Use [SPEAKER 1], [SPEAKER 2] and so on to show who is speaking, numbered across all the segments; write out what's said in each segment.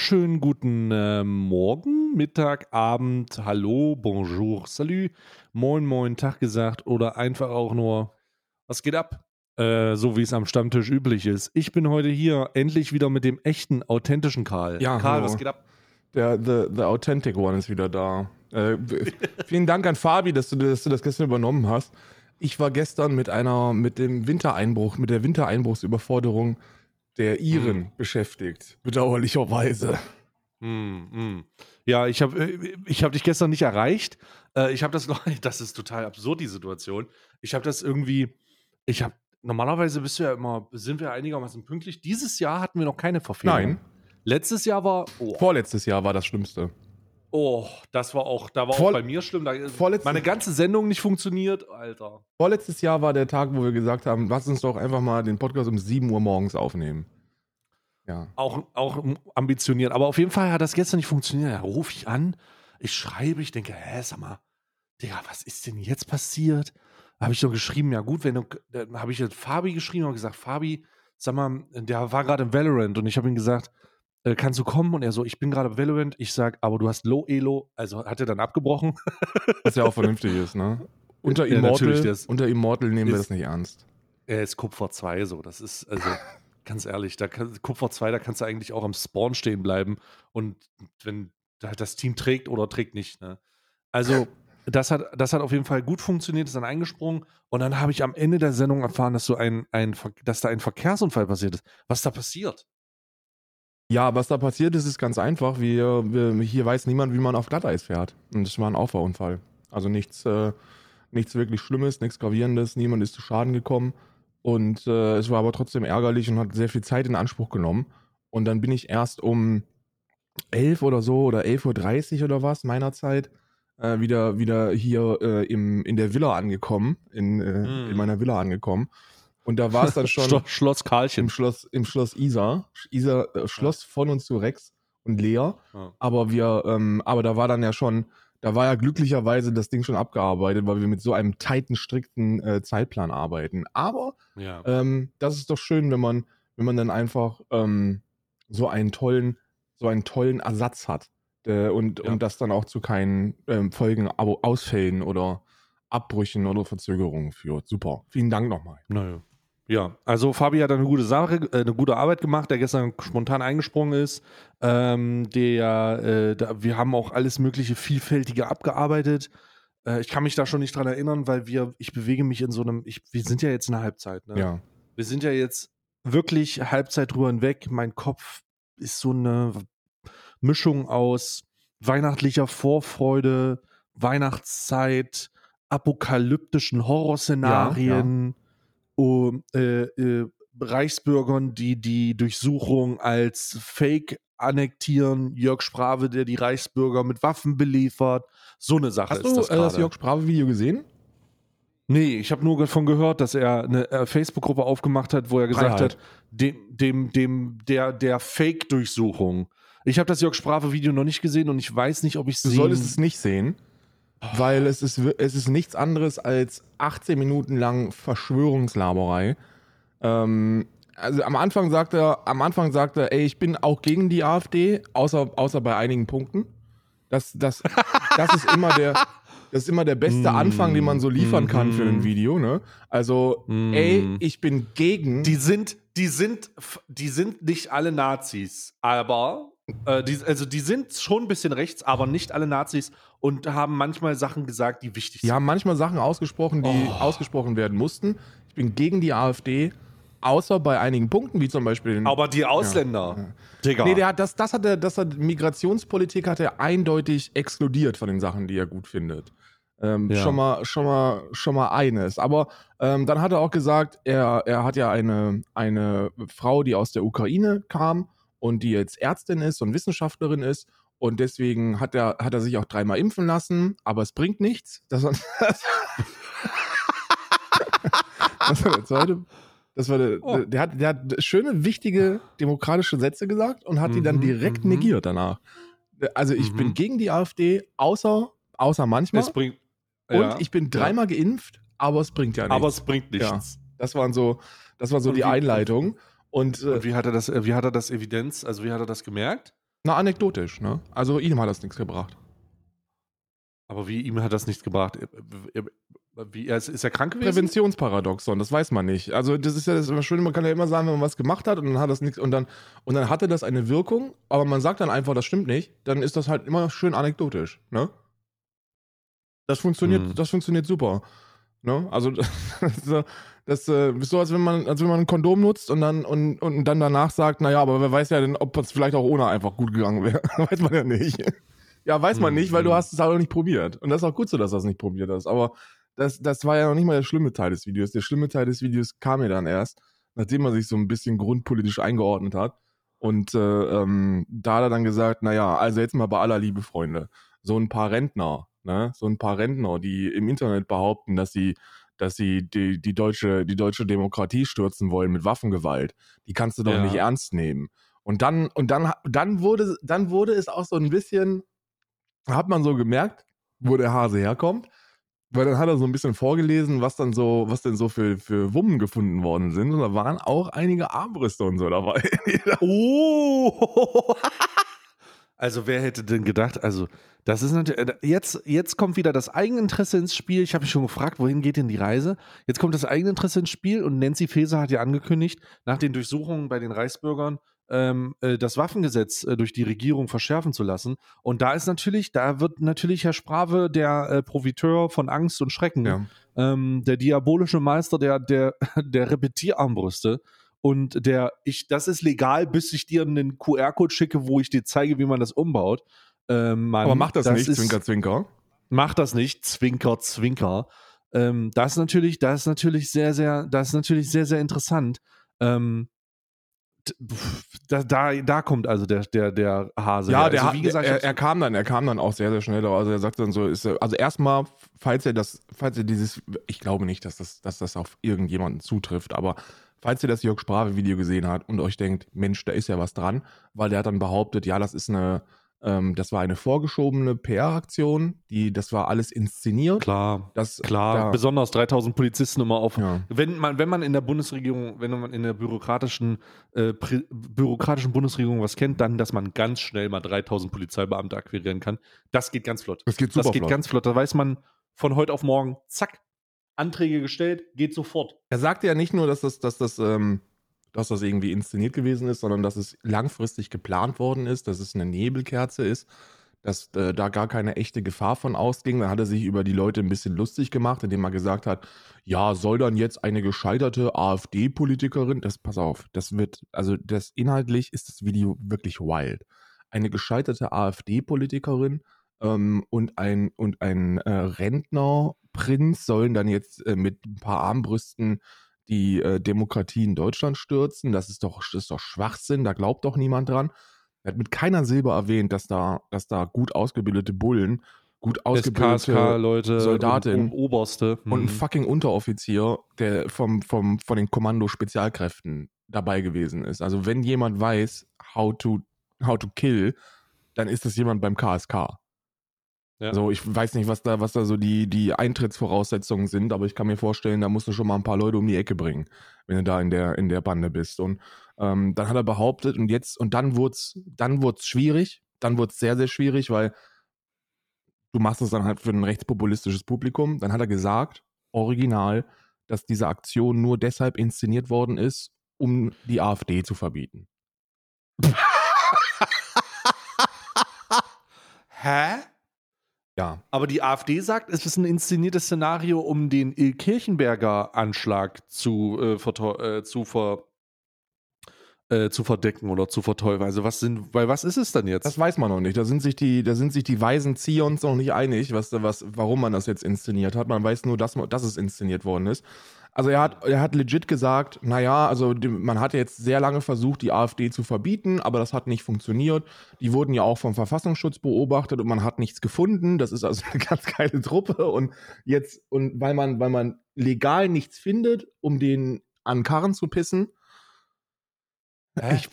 [SPEAKER 1] wunderschönen guten äh, Morgen, Mittag, Abend, Hallo, Bonjour, Salut, Moin, Moin, Tag gesagt oder einfach auch nur, was geht ab? Äh, so wie es am Stammtisch üblich ist. Ich bin heute hier endlich wieder mit dem echten, authentischen Karl.
[SPEAKER 2] Ja,
[SPEAKER 1] Karl,
[SPEAKER 2] hallo.
[SPEAKER 1] was geht ab?
[SPEAKER 2] Der the, the Authentic One ist wieder da. Äh, vielen Dank an Fabi, dass du, dass du das gestern übernommen hast. Ich war gestern mit einer, mit dem Wintereinbruch, mit der Wintereinbruchsüberforderung der Iren
[SPEAKER 1] Hm.
[SPEAKER 2] beschäftigt. Bedauerlicherweise.
[SPEAKER 1] Hm, hm. Ja, ich habe ich hab dich gestern nicht erreicht. Äh, ich habe das noch, das ist total absurd, die Situation. Ich habe das irgendwie, ich habe, normalerweise bist du ja immer, sind wir einigermaßen pünktlich. Dieses Jahr hatten wir noch keine Verfehlung.
[SPEAKER 2] Nein,
[SPEAKER 1] Letztes Jahr war, oh,
[SPEAKER 2] vorletztes Jahr war das Schlimmste.
[SPEAKER 1] Oh das war auch, da war
[SPEAKER 2] Vor-
[SPEAKER 1] auch bei mir schlimm. Da,
[SPEAKER 2] vorletztes-
[SPEAKER 1] meine ganze Sendung nicht funktioniert, Alter.
[SPEAKER 2] Vorletztes Jahr war der Tag, wo wir gesagt haben, lass uns doch einfach mal den Podcast um 7 Uhr morgens aufnehmen. Ja.
[SPEAKER 1] Auch, auch ambitioniert. Aber auf jeden Fall hat das gestern nicht funktioniert. Da rufe ich an, ich schreibe, ich denke, hä, sag mal, Digga, was ist denn jetzt passiert? Habe ich so geschrieben, ja gut, wenn du, dann habe ich jetzt Fabi geschrieben und gesagt, Fabi, sag mal, der war gerade im Valorant und ich habe ihm gesagt, äh, kannst du kommen? Und er so, ich bin gerade Valorant. Ich sag, aber du hast Low Elo, also hat er dann abgebrochen.
[SPEAKER 2] Was ja auch vernünftig ist, ne? Unter
[SPEAKER 1] Ja,
[SPEAKER 2] Immortal,
[SPEAKER 1] das
[SPEAKER 2] unter Immortal nehmen wir
[SPEAKER 1] ist-
[SPEAKER 2] das nicht ernst.
[SPEAKER 1] Er ist Kupfer 2, so. Das ist, also, ganz ehrlich, da kann, Kupfer 2, da kannst du eigentlich auch am Spawn stehen bleiben. Und wenn da das Team trägt oder trägt nicht, ne? Also, das hat, das hat auf jeden Fall gut funktioniert, ist dann eingesprungen. Und dann habe ich am Ende der Sendung erfahren, dass so ein, ein, dass da ein Verkehrsunfall passiert ist. Was ist da passiert?
[SPEAKER 2] Ja, was da passiert ist, ist ganz einfach. Wir, wir, hier weiß niemand, wie man auf Glatteis fährt. Und es war ein Auffahrunfall. Also nichts, äh, nichts wirklich Schlimmes, nichts Gravierendes. Niemand ist zu Schaden gekommen. Und äh, es war aber trotzdem ärgerlich und hat sehr viel Zeit in Anspruch genommen. Und dann bin ich erst um 11 oder so oder 11.30 Uhr oder was meiner Zeit äh, wieder, wieder hier äh, im, in der Villa angekommen, in,
[SPEAKER 1] Mm.
[SPEAKER 2] in meiner Villa angekommen. Und da war es dann schon
[SPEAKER 1] Schlo- Schloss
[SPEAKER 2] im
[SPEAKER 1] Karlchen.
[SPEAKER 2] Schloss, im Schloss Isar. Isar äh, Schloss von und zu Rex und Lea.
[SPEAKER 1] Ja.
[SPEAKER 2] Aber wir, ähm, aber da war dann ja schon, da war ja glücklicherweise das Ding schon abgearbeitet, weil wir mit so einem tighten, strikten äh, Zeitplan arbeiten. Aber
[SPEAKER 1] Ja.
[SPEAKER 2] ähm, das ist doch schön, wenn man, wenn man dann einfach ähm, so einen tollen, so einen tollen Ersatz hat. Äh, und,
[SPEAKER 1] Ja.
[SPEAKER 2] und das dann auch zu keinen ähm, Folgen, Ausfällen oder Abbrüchen oder Verzögerungen führt. Super. Vielen Dank nochmal.
[SPEAKER 1] Naja. Ja, also Fabi hat eine gute Sache, äh, eine gute Arbeit gemacht, der gestern spontan eingesprungen ist. Ähm, der, äh, da, wir haben auch alles mögliche Vielfältige abgearbeitet. Äh, ich kann mich da schon nicht dran erinnern, weil wir, ich bewege mich in so einem, ich, wir sind ja jetzt in der Halbzeit. Ne?
[SPEAKER 2] Ja.
[SPEAKER 1] Wir sind ja jetzt wirklich Halbzeit drüber hinweg. Mein Kopf ist so eine Mischung aus weihnachtlicher Vorfreude, Weihnachtszeit, apokalyptischen Horrorszenarien, um, äh, äh, Reichsbürgern, die die Durchsuchung als Fake annektieren, Jörg Sprave, der die Reichsbürger mit Waffen beliefert. So eine Sache
[SPEAKER 2] Hast
[SPEAKER 1] ist
[SPEAKER 2] du
[SPEAKER 1] das
[SPEAKER 2] äh, das. Jörg Sprave-Video gesehen?
[SPEAKER 1] Nee, ich habe nur davon gehört, dass er eine äh, Facebook-Gruppe aufgemacht hat, wo er gesagt
[SPEAKER 2] Freiheit.
[SPEAKER 1] hat, dem, dem, dem, der, der Fake-Durchsuchung. Ich habe das Jörg Sprave-Video noch nicht gesehen und ich weiß nicht, ob ich es
[SPEAKER 2] Du
[SPEAKER 1] sehen
[SPEAKER 2] solltest es nicht sehen, weil es ist, es ist nichts anderes als 18 Minuten lang Verschwörungslaberei. Ähm, also am Anfang sagt er, am Anfang sagt er, ey, ich bin auch gegen die AfD, außer, außer bei einigen Punkten. Das, das, das ist immer der, das ist immer der beste
[SPEAKER 1] Mm,
[SPEAKER 2] Anfang, den man so liefern kann für ein
[SPEAKER 1] mhm.
[SPEAKER 2] Video, ne? Also,
[SPEAKER 1] Mm.
[SPEAKER 2] ey, ich bin gegen.
[SPEAKER 1] Die sind, die sind, die sind nicht alle Nazis, aber äh, die, also die sind schon ein bisschen rechts, aber nicht alle Nazis und haben manchmal Sachen gesagt, die wichtig
[SPEAKER 2] Die
[SPEAKER 1] sind.
[SPEAKER 2] haben manchmal Sachen ausgesprochen, die
[SPEAKER 1] Oh.
[SPEAKER 2] ausgesprochen werden mussten. Ich bin gegen die AfD, außer bei einigen Punkten, wie zum Beispiel den.
[SPEAKER 1] Aber die Ausländer, Digga.
[SPEAKER 2] nee, der hat das, das hat er, das hat Migrationspolitik hat er eindeutig exkludiert von den Sachen, die er gut findet. Ähm,
[SPEAKER 1] Ja.
[SPEAKER 2] Schon mal, schon mal, schon mal eines. Aber ähm, dann hat er auch gesagt, er, er hat ja eine, eine Frau, die aus der Ukraine kam und die jetzt Ärztin ist und Wissenschaftlerin ist. Und deswegen hat er, hat er sich auch dreimal impfen lassen, aber es bringt nichts. Das war, das, das war der zweite. Das war der,
[SPEAKER 1] Oh.
[SPEAKER 2] der, hat, der hat schöne, wichtige demokratische Sätze gesagt und hat die dann
[SPEAKER 1] Mhm,
[SPEAKER 2] direkt
[SPEAKER 1] mhm.
[SPEAKER 2] negiert danach. Also ich
[SPEAKER 1] Mhm.
[SPEAKER 2] bin gegen die AfD, außer, außer manchmal.
[SPEAKER 1] es bringt,
[SPEAKER 2] und
[SPEAKER 1] ja,
[SPEAKER 2] ich bin dreimal geimpft, aber es bringt ja nichts.
[SPEAKER 1] aber es bringt nichts.
[SPEAKER 2] Das waren so, das war so
[SPEAKER 1] Und
[SPEAKER 2] die
[SPEAKER 1] wie-
[SPEAKER 2] Einleitung. Und, äh,
[SPEAKER 1] Und wie hat er das, äh, wie hat er das Evidenz, also wie hat er das gemerkt?
[SPEAKER 2] Na, anekdotisch, ne? Also ihm hat das nichts gebracht.
[SPEAKER 1] Aber wie, ihm hat das nichts gebracht. Wie, er ist, ist er krank gewesen?
[SPEAKER 2] Präventionsparadoxon, das weiß man nicht. Also das ist ja das immer schön, man kann ja immer sagen, wenn man was gemacht hat und dann hat das nichts und dann und dann hatte das eine Wirkung, aber man sagt dann einfach, das stimmt nicht, dann ist das halt immer schön anekdotisch, ne? Das funktioniert,
[SPEAKER 1] Hm.
[SPEAKER 2] das funktioniert super. Ne? Also das, so- das äh, ist so, als wenn man, als wenn man ein Kondom nutzt und dann und, und dann danach sagt, naja, aber wer weiß ja denn, ob es vielleicht auch ohne einfach gut gegangen wäre. weiß man ja nicht. Ja, weiß man
[SPEAKER 1] Hm,
[SPEAKER 2] nicht, weil du
[SPEAKER 1] hm.
[SPEAKER 2] hast es halt auch nicht probiert. Und das ist auch gut so, dass du das nicht probiert hast. Aber das, das war ja noch nicht mal der schlimme Teil des Videos. Der schlimme Teil des Videos kam mir dann erst, nachdem er sich so ein bisschen grundpolitisch eingeordnet hat. Und äh, ähm, da hat er dann gesagt, naja, also jetzt mal bei aller Liebe, Freunde, so ein paar Rentner, ne, so ein paar Rentner, die im Internet behaupten, dass sie, dass sie die, die, deutsche, die deutsche Demokratie stürzen wollen mit Waffengewalt, die kannst du doch
[SPEAKER 1] Ja.
[SPEAKER 2] nicht ernst nehmen. Und dann, und dann, dann wurde, dann wurde es auch so ein bisschen, hat man so gemerkt, wo der Hase herkommt. Weil dann hat er so ein bisschen vorgelesen, was dann so, was denn so für, für Wummen gefunden worden sind. Und da waren auch einige Armbrüste und so dabei.
[SPEAKER 1] Oh! Also wer hätte denn gedacht, also das ist natürlich, äh, jetzt, jetzt kommt wieder das Eigeninteresse ins Spiel. Ich habe mich schon gefragt, wohin geht denn die Reise? Jetzt kommt das Eigeninteresse ins Spiel und Nancy Faeser hat ja angekündigt, nach den Durchsuchungen bei den Reichsbürgern ähm, äh, das Waffengesetz äh, durch die Regierung verschärfen zu lassen. Und da ist natürlich, da wird natürlich Herr Sprave der äh, Profiteur von Angst und Schrecken
[SPEAKER 2] ja.
[SPEAKER 1] ähm, der diabolische Meister der, der, der Repetierarmbrüste. Und der, ich, das ist legal, bis ich dir einen QR-Code schicke, wo ich dir zeige, wie man das umbaut. Ähm, Mann,
[SPEAKER 2] Aber macht das, nicht,
[SPEAKER 1] ist,
[SPEAKER 2] Zwinker, Zwinker.
[SPEAKER 1] Macht das nicht, Zwinker, Zwinker. Ähm, das ist natürlich, das ist natürlich sehr, sehr, das ist natürlich sehr, sehr interessant. Ähm, da, da, da kommt also der, der, der Hase.
[SPEAKER 2] Ja,
[SPEAKER 1] her.
[SPEAKER 2] der,
[SPEAKER 1] also, wie gesagt,
[SPEAKER 2] er, er kam dann, er kam dann auch sehr, sehr schnell. Also er sagt dann so, ist, also erstmal, falls er das, falls er dieses, ich glaube nicht, dass das, dass das auf irgendjemanden zutrifft, aber falls ihr das Jörg Sprave-Video gesehen habt und euch denkt, Mensch, da ist ja was dran, weil der hat dann behauptet, ja, das ist eine, ähm, das war eine vorgeschobene PR-Aktion, die, das war alles inszeniert.
[SPEAKER 1] klar,
[SPEAKER 2] Das,
[SPEAKER 1] klar,
[SPEAKER 2] da,
[SPEAKER 1] besonders 3000 Polizisten immer auf
[SPEAKER 2] ja.
[SPEAKER 1] Wenn man, wenn man in der Bundesregierung, wenn man in der bürokratischen, äh, bürokratischen Bundesregierung was kennt, dann, dass man ganz schnell mal 3000 Polizeibeamte akquirieren kann. Das geht ganz flott.
[SPEAKER 2] Das geht super
[SPEAKER 1] das geht
[SPEAKER 2] flott.
[SPEAKER 1] ganz flott. Da weiß man von heute auf morgen, zack, Anträge gestellt, geht sofort.
[SPEAKER 2] Er sagte ja nicht nur, dass das, dass das, ähm, dass das irgendwie inszeniert gewesen ist, sondern dass es langfristig geplant worden ist, dass es eine Nebelkerze ist, dass äh, da gar keine echte Gefahr von ausging. Dann hat er sich über die Leute ein bisschen lustig gemacht, indem er gesagt hat, ja, soll dann jetzt eine gescheiterte AfD-Politikerin, das, pass auf, das wird, also das inhaltlich ist das Video wirklich wild. Eine gescheiterte AfD-Politikerin ähm, und ein, und ein äh, Rentnerprinz sollen dann jetzt äh, mit ein paar Armbrüsten die äh, Demokratie in Deutschland stürzen. Das ist doch, das ist doch Schwachsinn, da glaubt doch niemand dran. Er hat mit keiner Silbe erwähnt, dass da, dass da gut ausgebildete Bullen, gut ausgebildete
[SPEAKER 1] SKSK-Leute,
[SPEAKER 2] Soldatin
[SPEAKER 1] und, und Oberste.
[SPEAKER 2] und ein
[SPEAKER 1] Mhm.
[SPEAKER 2] fucking Unteroffizier, der vom, vom, von den Kommando-Spezialkräften dabei gewesen ist. Also wenn jemand weiß, how to, how to kill, dann ist das jemand beim KSK.
[SPEAKER 1] Ja.
[SPEAKER 2] Also ich weiß nicht, was da, was da so die, die Eintrittsvoraussetzungen sind, aber ich kann mir vorstellen, da musst du schon mal ein paar Leute um die Ecke bringen, wenn du da in der, in der Bande bist. Und ähm, dann hat er behauptet, und jetzt, und dann wurde es dann wurd's schwierig, dann wurde es sehr, sehr schwierig, weil du machst es dann halt für ein rechtspopulistisches Publikum. Dann hat er gesagt, original, dass diese Aktion nur deshalb inszeniert worden ist, um die AfD zu verbieten.
[SPEAKER 1] Hä?
[SPEAKER 2] Ja.
[SPEAKER 1] Aber die AfD sagt, es ist ein inszeniertes Szenario, um den Il Kirchenberger Anschlag zu, äh, äh, zu, ver äh, zu verdecken oder zu verteufeln. Also was sind, weil was ist es dann jetzt?
[SPEAKER 2] Das weiß man noch nicht. Da sind sich die, da sind sich die weisen Zions noch nicht einig, was, was, warum man das jetzt inszeniert hat. Man weiß nur, dass, man- dass es inszeniert worden ist. Also er hat, er hat legit gesagt, naja, also man hat jetzt sehr lange versucht, die AfD zu verbieten, aber das hat nicht funktioniert. Die wurden ja auch vom Verfassungsschutz beobachtet und man hat nichts gefunden. Das ist also eine ganz geile Truppe. Und jetzt, und weil man, weil man legal nichts findet, um den an Karren zu pissen, ich,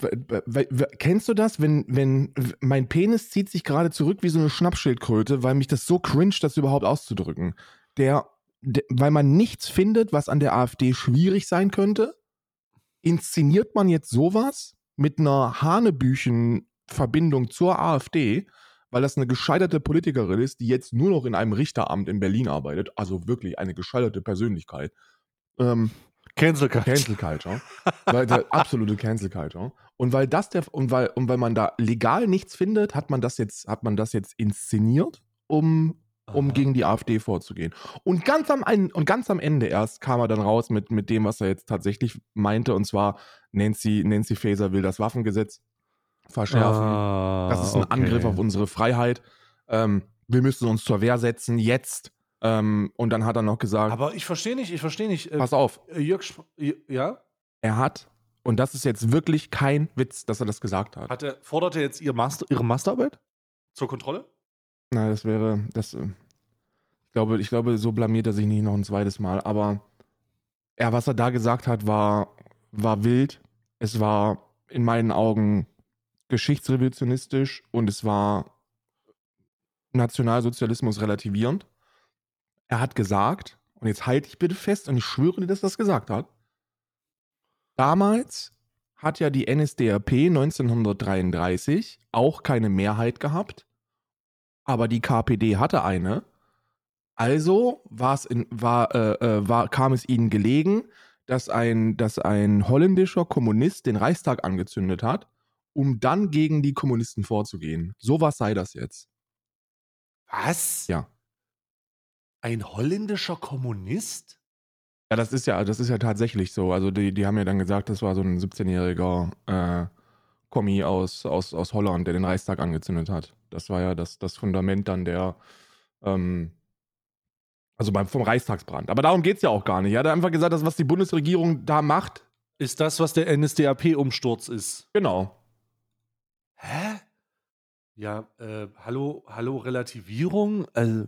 [SPEAKER 2] kennst du das, wenn, wenn mein Penis zieht sich gerade zurück wie so eine Schnappschildkröte, weil mich das so cringe, das überhaupt auszudrücken. Der, weil man nichts findet, was an der AfD schwierig sein könnte. inszeniert man jetzt sowas mit einer Hanebüchen-Verbindung zur AfD, weil das eine gescheiterte Politikerin ist, die jetzt nur noch in einem Richteramt in Berlin arbeitet, also wirklich eine gescheiterte Persönlichkeit. Ähm,
[SPEAKER 1] Cancel Culture.
[SPEAKER 2] Cancel Culture. weil absolute Cancel Culture. Und weil das der und weil und weil man da legal nichts findet, hat man das jetzt hat man das jetzt inszeniert, um um
[SPEAKER 1] Aha.
[SPEAKER 2] gegen die AfD vorzugehen. Und ganz am und ganz am Ende erst kam er dann raus mit mit dem, was er jetzt tatsächlich meinte und zwar Nancy Nancy Faeser will das Waffengesetz verschärfen.
[SPEAKER 1] Ah,
[SPEAKER 2] das ist ein
[SPEAKER 1] okay.
[SPEAKER 2] Angriff auf unsere Freiheit. Ähm, wir müssen uns zur Wehr setzen jetzt. Ähm, und dann hat er noch gesagt,
[SPEAKER 1] Aber ich verstehe nicht, ich verstehe nicht. Äh,
[SPEAKER 2] pass auf,
[SPEAKER 1] Jörg, Sp- ja?
[SPEAKER 2] er hat, und das ist jetzt wirklich kein Witz, dass er das gesagt hat.
[SPEAKER 1] Hat er, fordert er jetzt ihr Master, ihre Masterarbeit? Zur Kontrolle?
[SPEAKER 2] Na, das wäre, das, äh, ich glaube, ich glaube, so blamiert er sich nicht noch ein zweites Mal. Aber er, was er da gesagt hat, war, war wild. Es war in meinen Augen geschichtsrevisionistisch und es war Nationalsozialismus relativierend. Er hat gesagt, und jetzt halte ich bitte fest, und ich schwöre dir, dass er das gesagt hat. Damals hat ja die NSDAP 1933 auch keine Mehrheit gehabt aber die KPD hatte eine. Also in, war, äh, äh, war, kam es ihnen gelegen, dass ein, dass ein holländischer Kommunist den Reichstag angezündet hat, um dann gegen die Kommunisten vorzugehen. So was sei das jetzt.
[SPEAKER 1] Was?
[SPEAKER 2] Ja.
[SPEAKER 1] Ein holländischer Kommunist?
[SPEAKER 2] Ja, das ist ja, das ist ja tatsächlich so. Also die, die haben ja dann gesagt, das war so ein 17-jähriger äh, Kommi aus, aus, aus Holland, der den Reichstag angezündet hat. Das war ja das, das Fundament dann der, ähm, also beim, vom Reichstagsbrand. Aber darum geht es ja auch gar nicht. Er hat einfach gesagt, dass was die Bundesregierung da macht,
[SPEAKER 1] Ist das, was der NSDAP-Umsturz ist?
[SPEAKER 2] genau.
[SPEAKER 1] Hä? Ja, äh, hallo, hallo, Relativierung? Äh,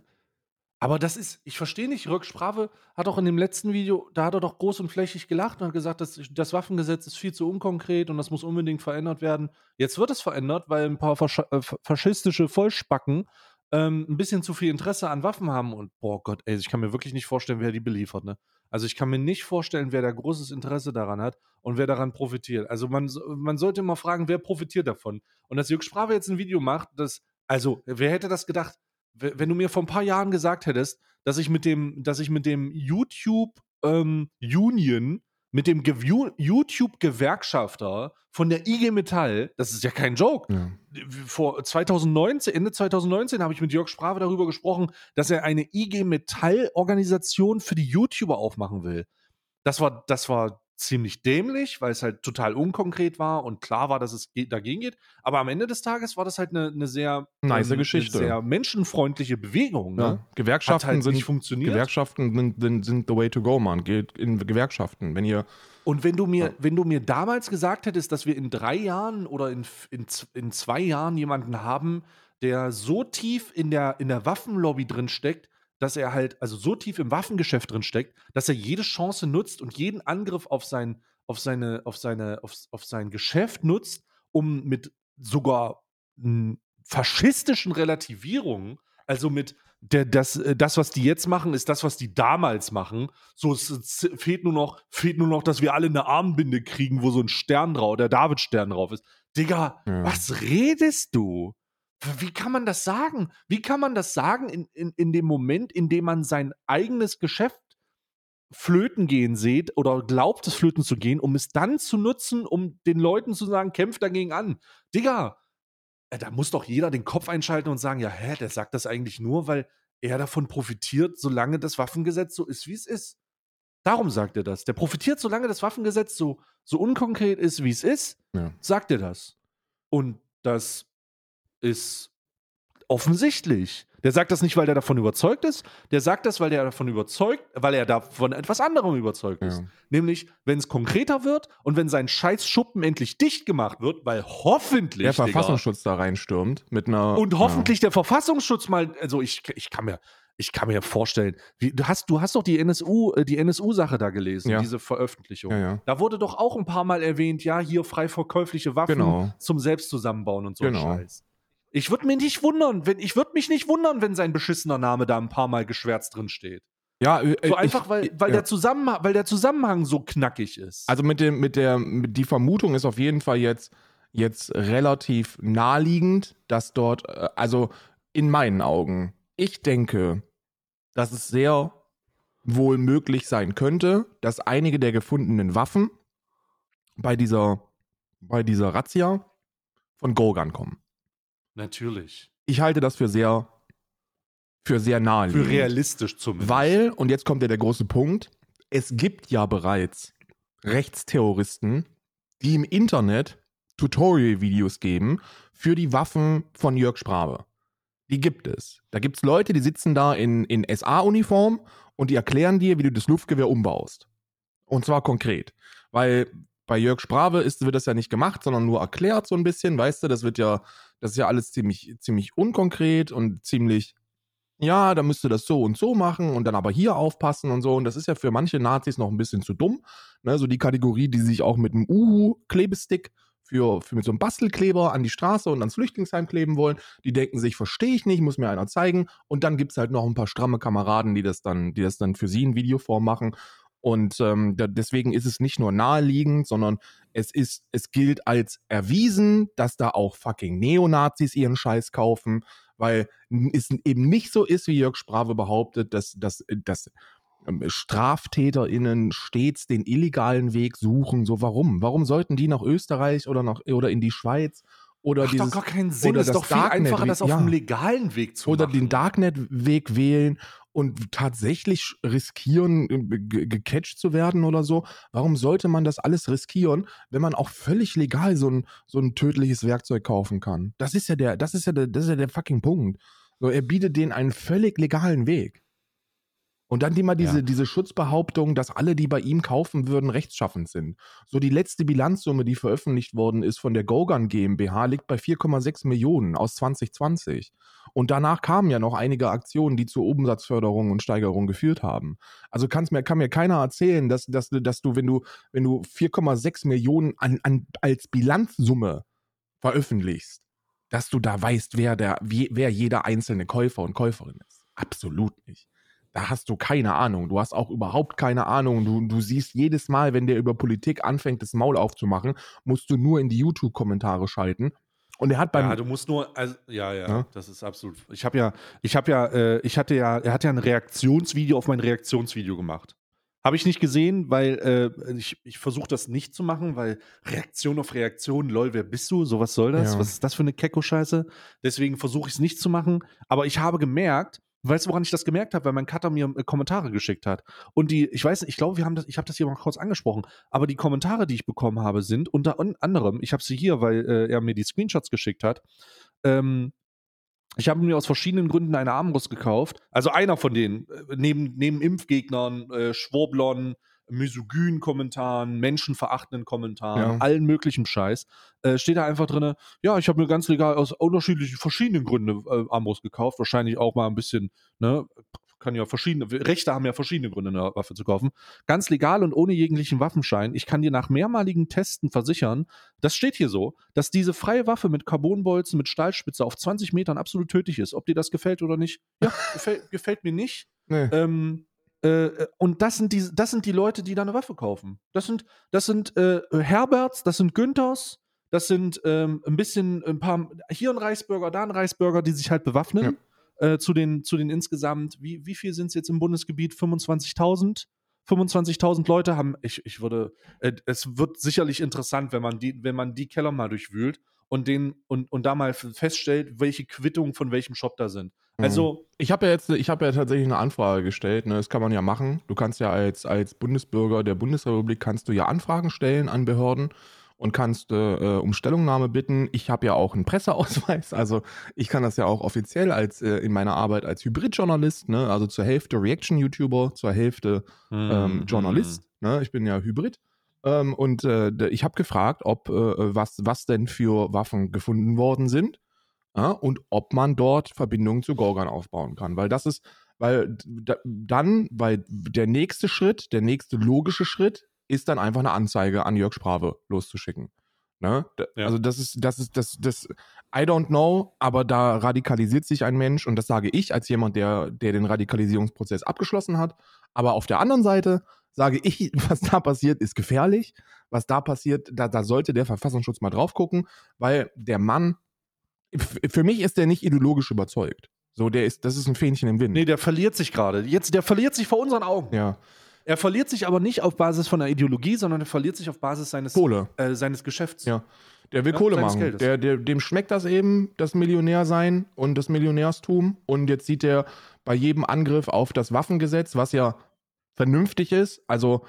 [SPEAKER 1] aber das ist, ich verstehe nicht, Röck Sprave hat auch in dem letzten Video, da hat er doch groß und flächig gelacht und hat gesagt, das, das Waffengesetz ist viel zu unkonkret und das muss unbedingt verändert werden. Jetzt wird es verändert, weil ein paar fascha äh, faschistische Vollspacken ähm, ein bisschen zu viel Interesse an Waffen haben und boah Gott, ey, ich kann mir wirklich nicht vorstellen, wer die beliefert, ne? Also ich kann mir nicht vorstellen, wer da großes Interesse daran hat und wer daran profitiert. Also man, man sollte mal fragen, wer profitiert davon. Und dass Jörg Sprave jetzt ein Video macht, das, also wer hätte das gedacht? Wenn du mir vor ein paar Jahren gesagt hättest, dass ich mit dem, dass ich mit dem YouTube ähm, Union, mit dem Gew- YouTube-Gewerkschafter von der IG Metall, das ist ja kein Joke,
[SPEAKER 2] Ja.
[SPEAKER 1] vor 2019, Ende 2019 habe ich mit Jörg Sprave darüber gesprochen, dass er eine IG Metall-Organisation für die YouTuber aufmachen will. Das war, das war ziemlich dämlich, weil es halt total unkonkret war und klar war, dass es ge- dagegen geht. Aber am Ende des Tages war das halt eine, eine sehr
[SPEAKER 2] Nice
[SPEAKER 1] ähm,
[SPEAKER 2] Geschichte.
[SPEAKER 1] Eine sehr menschenfreundliche Bewegung.
[SPEAKER 2] Ja.
[SPEAKER 1] Ne?
[SPEAKER 2] Gewerkschaften
[SPEAKER 1] Hat halt
[SPEAKER 2] sind
[SPEAKER 1] nicht funktioniert.
[SPEAKER 2] Gewerkschaften sind, sind, sind the way to go, man. Geht in Gewerkschaften. Wenn ihr
[SPEAKER 1] Und wenn du mir,
[SPEAKER 2] Ja.
[SPEAKER 1] wenn du mir damals gesagt hättest, dass wir in drei Jahren oder in, in, in zwei Jahren jemanden haben, der so tief in der, in der Waffenlobby drin steckt, dass er halt, also so tief im Waffengeschäft drin steckt, dass er jede Chance nutzt und jeden Angriff auf sein, auf seine, auf seine, auf, auf sein Geschäft nutzt, um mit sogar faschistischen Relativierungen, also mit der, das, äh, das, was die jetzt machen, ist das, was die damals machen. So, es, es fehlt nur noch, fehlt nur noch, dass wir alle eine Armbinde kriegen, wo so ein Stern drauf, der David-Stern drauf ist. Digga,
[SPEAKER 2] Ja.
[SPEAKER 1] was redest du? Wie kann man das sagen? Wie kann man das sagen in, in, in dem Moment, in dem man sein eigenes Geschäft flöten gehen sieht oder glaubt, es flöten zu gehen, um es dann zu nutzen, um den Leuten zu sagen, kämpft dagegen an. Digga, äh, da muss doch jeder den Kopf einschalten und sagen, ja, hä, der sagt das eigentlich nur, weil er davon profitiert, solange das Waffengesetz so ist, wie es ist. Darum sagt er das. Der profitiert, solange das Waffengesetz so, so unkonkret ist, wie es ist,
[SPEAKER 2] Ja.
[SPEAKER 1] sagt er das. Und das ist offensichtlich. Der sagt das nicht, weil er davon überzeugt ist. Der sagt das, weil er davon überzeugt, weil er davon etwas anderem überzeugt ist.
[SPEAKER 2] Ja.
[SPEAKER 1] Nämlich, wenn es konkreter wird und wenn sein scheiß Schuppen endlich dicht gemacht wird, weil hoffentlich
[SPEAKER 2] der
[SPEAKER 1] Digga,
[SPEAKER 2] Verfassungsschutz da reinstürmt mit einer
[SPEAKER 1] und hoffentlich der Verfassungsschutz mal, also ich, ich kann mir, ich kann mir vorstellen, wie, du hast, du hast doch die NSU, äh, die NSU-Sache da gelesen,
[SPEAKER 2] Ja.
[SPEAKER 1] diese Veröffentlichung.
[SPEAKER 2] Ja, ja.
[SPEAKER 1] Da wurde doch auch ein paar Mal erwähnt, ja, hier frei verkäufliche Waffen
[SPEAKER 2] Genau.
[SPEAKER 1] zum Selbstzusammenbauen und so
[SPEAKER 2] Genau.
[SPEAKER 1] Scheiß. Ich würde mich nicht wundern, wenn ich würde mich nicht wundern, wenn sein beschissener Name da ein paar Mal geschwärzt drin steht.
[SPEAKER 2] Ja, äh,
[SPEAKER 1] So
[SPEAKER 2] ich-
[SPEAKER 1] einfach, weil,
[SPEAKER 2] ich-
[SPEAKER 1] weil,
[SPEAKER 2] ja.
[SPEAKER 1] der Zusammenhang, weil der Zusammenhang so knackig ist.
[SPEAKER 2] Also mit dem, mit der, mit die Vermutung ist auf jeden Fall jetzt, jetzt relativ naheliegend, dass dort, äh, also in meinen Augen, ich denke, dass es sehr wohl möglich sein könnte, dass einige der gefundenen Waffen bei dieser, bei dieser Razzia von Gorgan kommen.
[SPEAKER 1] Natürlich.
[SPEAKER 2] Ich halte das für sehr, für sehr naheliegend.
[SPEAKER 1] Für realistisch zumindest.
[SPEAKER 2] Weil, und jetzt kommt ja der große Punkt, es gibt ja bereits Rechtsterroristen, die im Internet Tutorial-Videos geben für die Waffen von Jörg Sprabe. Die gibt es. Da gibt es Leute, die sitzen da in, in SA-Uniform und die erklären dir, wie du das Luftgewehr umbaust. Und zwar konkret. Weil bei Jörg Sprave ist, wird das ja nicht gemacht, sondern nur erklärt so ein bisschen, weißt du, das wird ja, das ist ja alles ziemlich, ziemlich unkonkret und ziemlich, ja, da müsst ihr das so und so machen und dann aber hier aufpassen und so. Und das ist ja für manche Nazis noch ein bisschen zu dumm. Ne? So die Kategorie, die sich auch mit einem Uhu-Klebestick für, für mit so einem Bastelkleber an die Straße und ans Flüchtlingsheim kleben wollen, die denken sich, verstehe ich nicht, muss mir einer zeigen. Und dann gibt es halt noch ein paar stramme Kameraden, die das dann, die das dann für sie in Videoform machen. Und ähm, da, deswegen ist es nicht nur naheliegend, sondern es ist, es gilt als erwiesen, dass da auch fucking Neonazis ihren Scheiß kaufen, weil es eben nicht so ist, wie Jörg Sprave behauptet, dass, dass, dass ähm, StraftäterInnen stets den illegalen Weg suchen. So, warum? Warum sollten die nach Österreich oder nach oder in die Schweiz oder
[SPEAKER 1] Macht
[SPEAKER 2] dieses
[SPEAKER 1] doch gar keinen Sinn.
[SPEAKER 2] oder
[SPEAKER 1] Es ist
[SPEAKER 2] das
[SPEAKER 1] doch viel
[SPEAKER 2] Darknet,
[SPEAKER 1] einfacher, das auf
[SPEAKER 2] ja.
[SPEAKER 1] einem legalen Weg zu
[SPEAKER 2] oder
[SPEAKER 1] machen.
[SPEAKER 2] den Darknet-Weg wählen und tatsächlich riskieren, äh, ge- gecatcht zu werden oder so. Warum sollte man das alles riskieren, wenn man auch völlig legal so ein, so ein tödliches Werkzeug kaufen kann? Das ist ja der, das ist ja der, das ist ja der fucking Punkt. So, er bietet denen einen völlig legalen Weg. Und dann immer diese,
[SPEAKER 1] Ja.
[SPEAKER 2] diese Schutzbehauptung, dass alle, die bei ihm kaufen würden, rechtschaffend sind. So die letzte Bilanzsumme, die veröffentlicht worden ist von der Gogan GmbH, liegt bei 4,6 Millionen aus 2020. Und danach kamen ja noch einige Aktionen, die zur Umsatzförderung und Steigerung geführt haben. Also kann's mir, kann mir keiner erzählen, dass, dass, du- dass du, wenn du, wenn du 4,6 Millionen an, an, als Bilanzsumme veröffentlichst, dass du da weißt, wer, der, wie, wer jeder einzelne Käufer und Käuferin ist. Absolut nicht. Da hast du keine Ahnung. Du hast auch überhaupt keine Ahnung. Du, du siehst jedes Mal, wenn der über Politik anfängt, das Maul aufzumachen, musst du nur in die YouTube-Kommentare schalten. Und er hat beim.
[SPEAKER 1] ja, du musst nur, also, ja, ja,
[SPEAKER 2] Ja.
[SPEAKER 1] das ist absolut. Ich habe ja, ich habe ja, äh, ich hatte ja, er hat ja ein Reaktionsvideo auf mein Reaktionsvideo gemacht. Habe ich nicht gesehen, weil äh, ich, ich versuche das nicht zu machen, weil Reaktion auf Reaktion, lol, wer bist du? So was soll das?
[SPEAKER 2] Ja.
[SPEAKER 1] Was ist das für eine Kecko-Scheiße? Deswegen versuche ich es nicht zu machen. Aber ich habe gemerkt, weißt du, woran ich das gemerkt habe? Weil mein Cutter mir äh, Kommentare geschickt hat. Und die, ich weiß nicht, ich glaube, wir haben das, ich habe das hier mal kurz angesprochen, aber die Kommentare, die ich bekommen habe, sind unter an- anderem, ich habe sie hier, weil äh, er mir die Screenshots geschickt hat. Ähm, ich habe mir aus verschiedenen Gründen eine Armbrust gekauft. Also einer von denen, äh, neben, neben Impfgegnern, äh, Schwurblern, misogyn Kommentaren, menschenverachtenden Kommentaren,
[SPEAKER 2] Ja.
[SPEAKER 1] allen möglichen Scheiß, äh, steht da einfach drin, ja, ich habe mir ganz legal aus unterschiedlichen, verschiedenen Gründen äh, Armbrust gekauft. Wahrscheinlich auch mal ein bisschen, ne, kann ja verschiedene, Rechte haben ja verschiedene Gründe, eine Waffe zu kaufen. Ganz legal und ohne jeglichen Waffenschein. Ich kann dir nach mehrmaligen Testen versichern, das steht hier so, dass diese freie Waffe mit Carbonbolzen, mit Stahlspitze auf 20 Metern absolut tödlich ist. Ob dir das gefällt oder nicht? Ja, gefällt, gefällt mir nicht.
[SPEAKER 2] Nee.
[SPEAKER 1] Ähm, äh, und das sind, die, das sind die Leute, die da eine Waffe kaufen. Das sind, das sind äh, Herberts, das sind Günthers, das sind ähm, ein bisschen, ein paar, hier ein Reisbürger, da ein Reisbürger, die sich halt bewaffnen. Äh, zu, den, zu den insgesamt, wie, wie viel sind es jetzt im Bundesgebiet? 25.000? 25.000 Leute haben, ich, ich würde, äh, es wird sicherlich interessant, wenn man die, wenn man die Keller mal durchwühlt und den und, und da mal feststellt, welche Quittungen von welchem Shop da sind.
[SPEAKER 2] Mhm.
[SPEAKER 1] Also,
[SPEAKER 2] Ich habe ja jetzt, ich habe ja tatsächlich eine Anfrage gestellt. Ne? Das kann man ja machen. Du kannst ja als, als Bundesbürger der Bundesrepublik kannst du ja Anfragen stellen an Behörden und kannst äh, äh, um Stellungnahme bitten. Ich habe ja auch einen Presseausweis, also ich kann das ja auch offiziell als äh, in meiner Arbeit als Hybridjournalist, ne? also zur Hälfte Reaction-YouTuber, zur Hälfte
[SPEAKER 1] Mhm.
[SPEAKER 2] ähm, Journalist. Ne? Ich bin ja Hybrid. Ähm, und äh, ich habe gefragt, ob äh, was, was denn für Waffen gefunden worden sind ja, und ob man dort Verbindungen zu Gorgan aufbauen kann. Weil das ist, weil d- dann, weil der nächste Schritt, der nächste logische Schritt ist dann einfach eine Anzeige an Jörg Sprave loszuschicken. Ne? Da-
[SPEAKER 1] Ja.
[SPEAKER 2] Also das ist, das ist, das, das, I don't know, aber da radikalisiert sich ein Mensch und das sage ich als jemand, der, der den Radikalisierungsprozess abgeschlossen hat. Aber auf der anderen Seite sage ich, was da passiert, ist gefährlich. Was da passiert, da, da sollte der Verfassungsschutz mal drauf gucken, weil der Mann, für mich ist der nicht ideologisch überzeugt. So, der ist, das ist ein Fähnchen im Wind.
[SPEAKER 1] Nee, der verliert sich gerade. Jetzt, der verliert sich vor unseren Augen.
[SPEAKER 2] Ja.
[SPEAKER 1] Er verliert sich aber nicht auf Basis von einer Ideologie, sondern er verliert sich auf Basis seines,
[SPEAKER 2] Kohle.
[SPEAKER 1] äh, seines Geschäfts.
[SPEAKER 2] Ja. Der will
[SPEAKER 1] Ja,
[SPEAKER 2] Kohle machen. Der, der, dem schmeckt das eben, das Millionärsein und das Millionärstum. Und jetzt sieht er bei jedem Angriff auf das Waffengesetz, was ja vernünftig ist. Also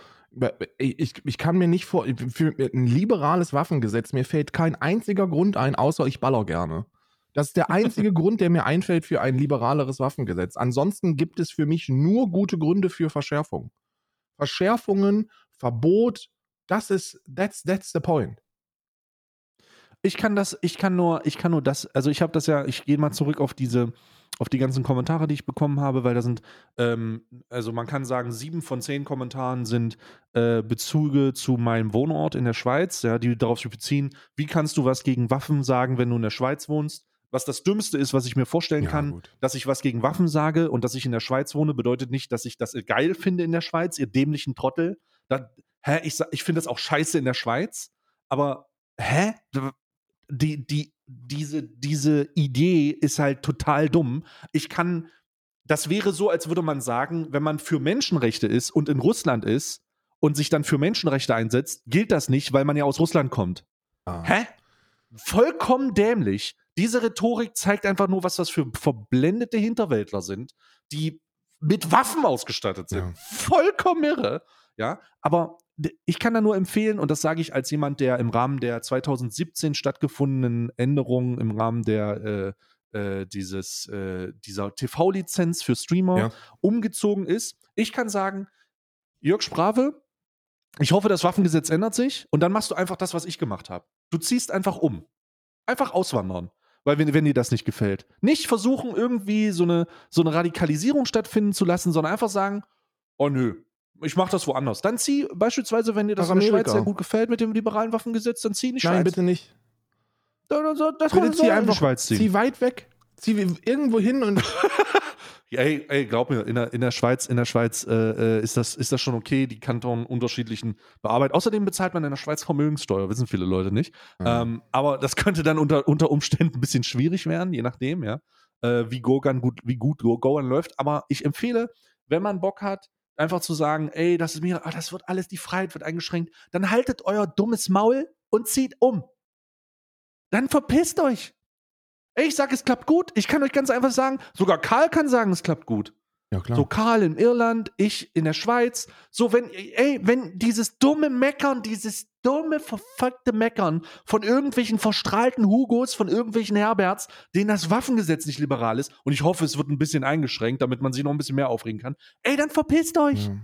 [SPEAKER 2] ich, ich kann mir nicht vor, für ein liberales Waffengesetz, mir fällt kein einziger Grund ein, außer ich baller gerne. Das ist der einzige Grund, der mir einfällt für ein liberaleres Waffengesetz. Ansonsten gibt es für mich nur gute Gründe für Verschärfung. Verschärfungen, Verbot, das ist, that's, that's the point.
[SPEAKER 1] Ich kann das, ich kann nur, ich kann nur das, also ich habe das ja, ich gehe mal zurück auf diese, auf die ganzen Kommentare, die ich bekommen habe, weil da sind, ähm, also man kann sagen, sieben von zehn Kommentaren sind äh, Bezüge zu meinem Wohnort in der Schweiz, ja, die darauf sich beziehen, wie kannst du was gegen Waffen sagen, wenn du in der Schweiz wohnst? Was das Dümmste ist, was ich mir vorstellen
[SPEAKER 2] Ja,
[SPEAKER 1] kann,
[SPEAKER 2] gut.
[SPEAKER 1] dass ich was gegen Waffen sage und dass ich in der Schweiz wohne, bedeutet nicht, dass ich das geil finde in der Schweiz, ihr dämlichen Trottel. Da, hä, ich, ich finde das auch scheiße in der Schweiz, aber hä? Die, die, diese, diese Idee ist halt total dumm. Ich kann, das wäre so, als würde man sagen, wenn man für Menschenrechte ist und in Russland ist und sich dann für Menschenrechte einsetzt, gilt das nicht, weil man ja aus Russland kommt.
[SPEAKER 2] Ah.
[SPEAKER 1] Hä? Vollkommen dämlich. Diese Rhetorik zeigt einfach nur, was das für verblendete Hinterwäldler sind, die mit Waffen ausgestattet sind.
[SPEAKER 2] Ja.
[SPEAKER 1] Vollkommen irre. Ja, aber ich kann da nur empfehlen, und das sage ich als jemand, der im Rahmen der 2017 stattgefundenen Änderungen im Rahmen der äh, äh, dieses, äh, dieser TV-Lizenz für Streamer
[SPEAKER 2] Ja.
[SPEAKER 1] umgezogen ist. Ich kann sagen, Jörg Sprave, ich hoffe, das Waffengesetz ändert sich und dann machst du einfach das, was ich gemacht habe. Du ziehst einfach um. Einfach auswandern. Weil, wenn, wenn dir das nicht gefällt. Nicht versuchen, irgendwie so eine, so eine Radikalisierung stattfinden zu lassen, sondern einfach sagen: Oh nö, ich mach das woanders. Dann zieh beispielsweise, wenn dir das in der. Schweiz sehr gut gefällt mit dem liberalen Waffengesetz, dann zieh in die
[SPEAKER 2] Nein,
[SPEAKER 1] Schweiz.
[SPEAKER 2] bitte nicht.
[SPEAKER 1] Da, da, da, das
[SPEAKER 2] Bitte zieh
[SPEAKER 1] in die
[SPEAKER 2] einfach,
[SPEAKER 1] Schweiz ziehen.
[SPEAKER 2] zieh weit weg. Zieh irgendwo hin und
[SPEAKER 1] ey, ey, glaub mir, in der, in der Schweiz, in der Schweiz äh, äh, ist, das, ist das schon okay, die Kanton unterschiedlichen bearbeiten. Außerdem bezahlt man in der Schweiz Vermögenssteuer, wissen viele Leute nicht. Ähm, aber das könnte dann unter, unter Umständen ein bisschen schwierig werden, je nachdem, ja, äh, wie Gogan gut, wie gut Go- Goan läuft. Aber ich empfehle, wenn man Bock hat, einfach zu sagen, ey, das ist mir, ah, das wird alles, die Freiheit wird eingeschränkt, dann haltet euer dummes Maul und zieht um. Dann verpisst euch. Ich sag, es klappt gut. Ich kann euch ganz einfach sagen, sogar Karl kann sagen, es klappt gut.
[SPEAKER 2] Ja, klar.
[SPEAKER 1] So Karl in Irland, ich in der Schweiz. So, wenn, ey, wenn dieses dumme Meckern, dieses dumme, verfuckte Meckern von irgendwelchen verstrahlten Hugos, von irgendwelchen Herberts, denen das Waffengesetz nicht liberal ist, und ich hoffe, es wird ein bisschen eingeschränkt, damit man sich noch ein bisschen mehr aufregen kann, ey, dann verpisst euch.
[SPEAKER 2] Ja.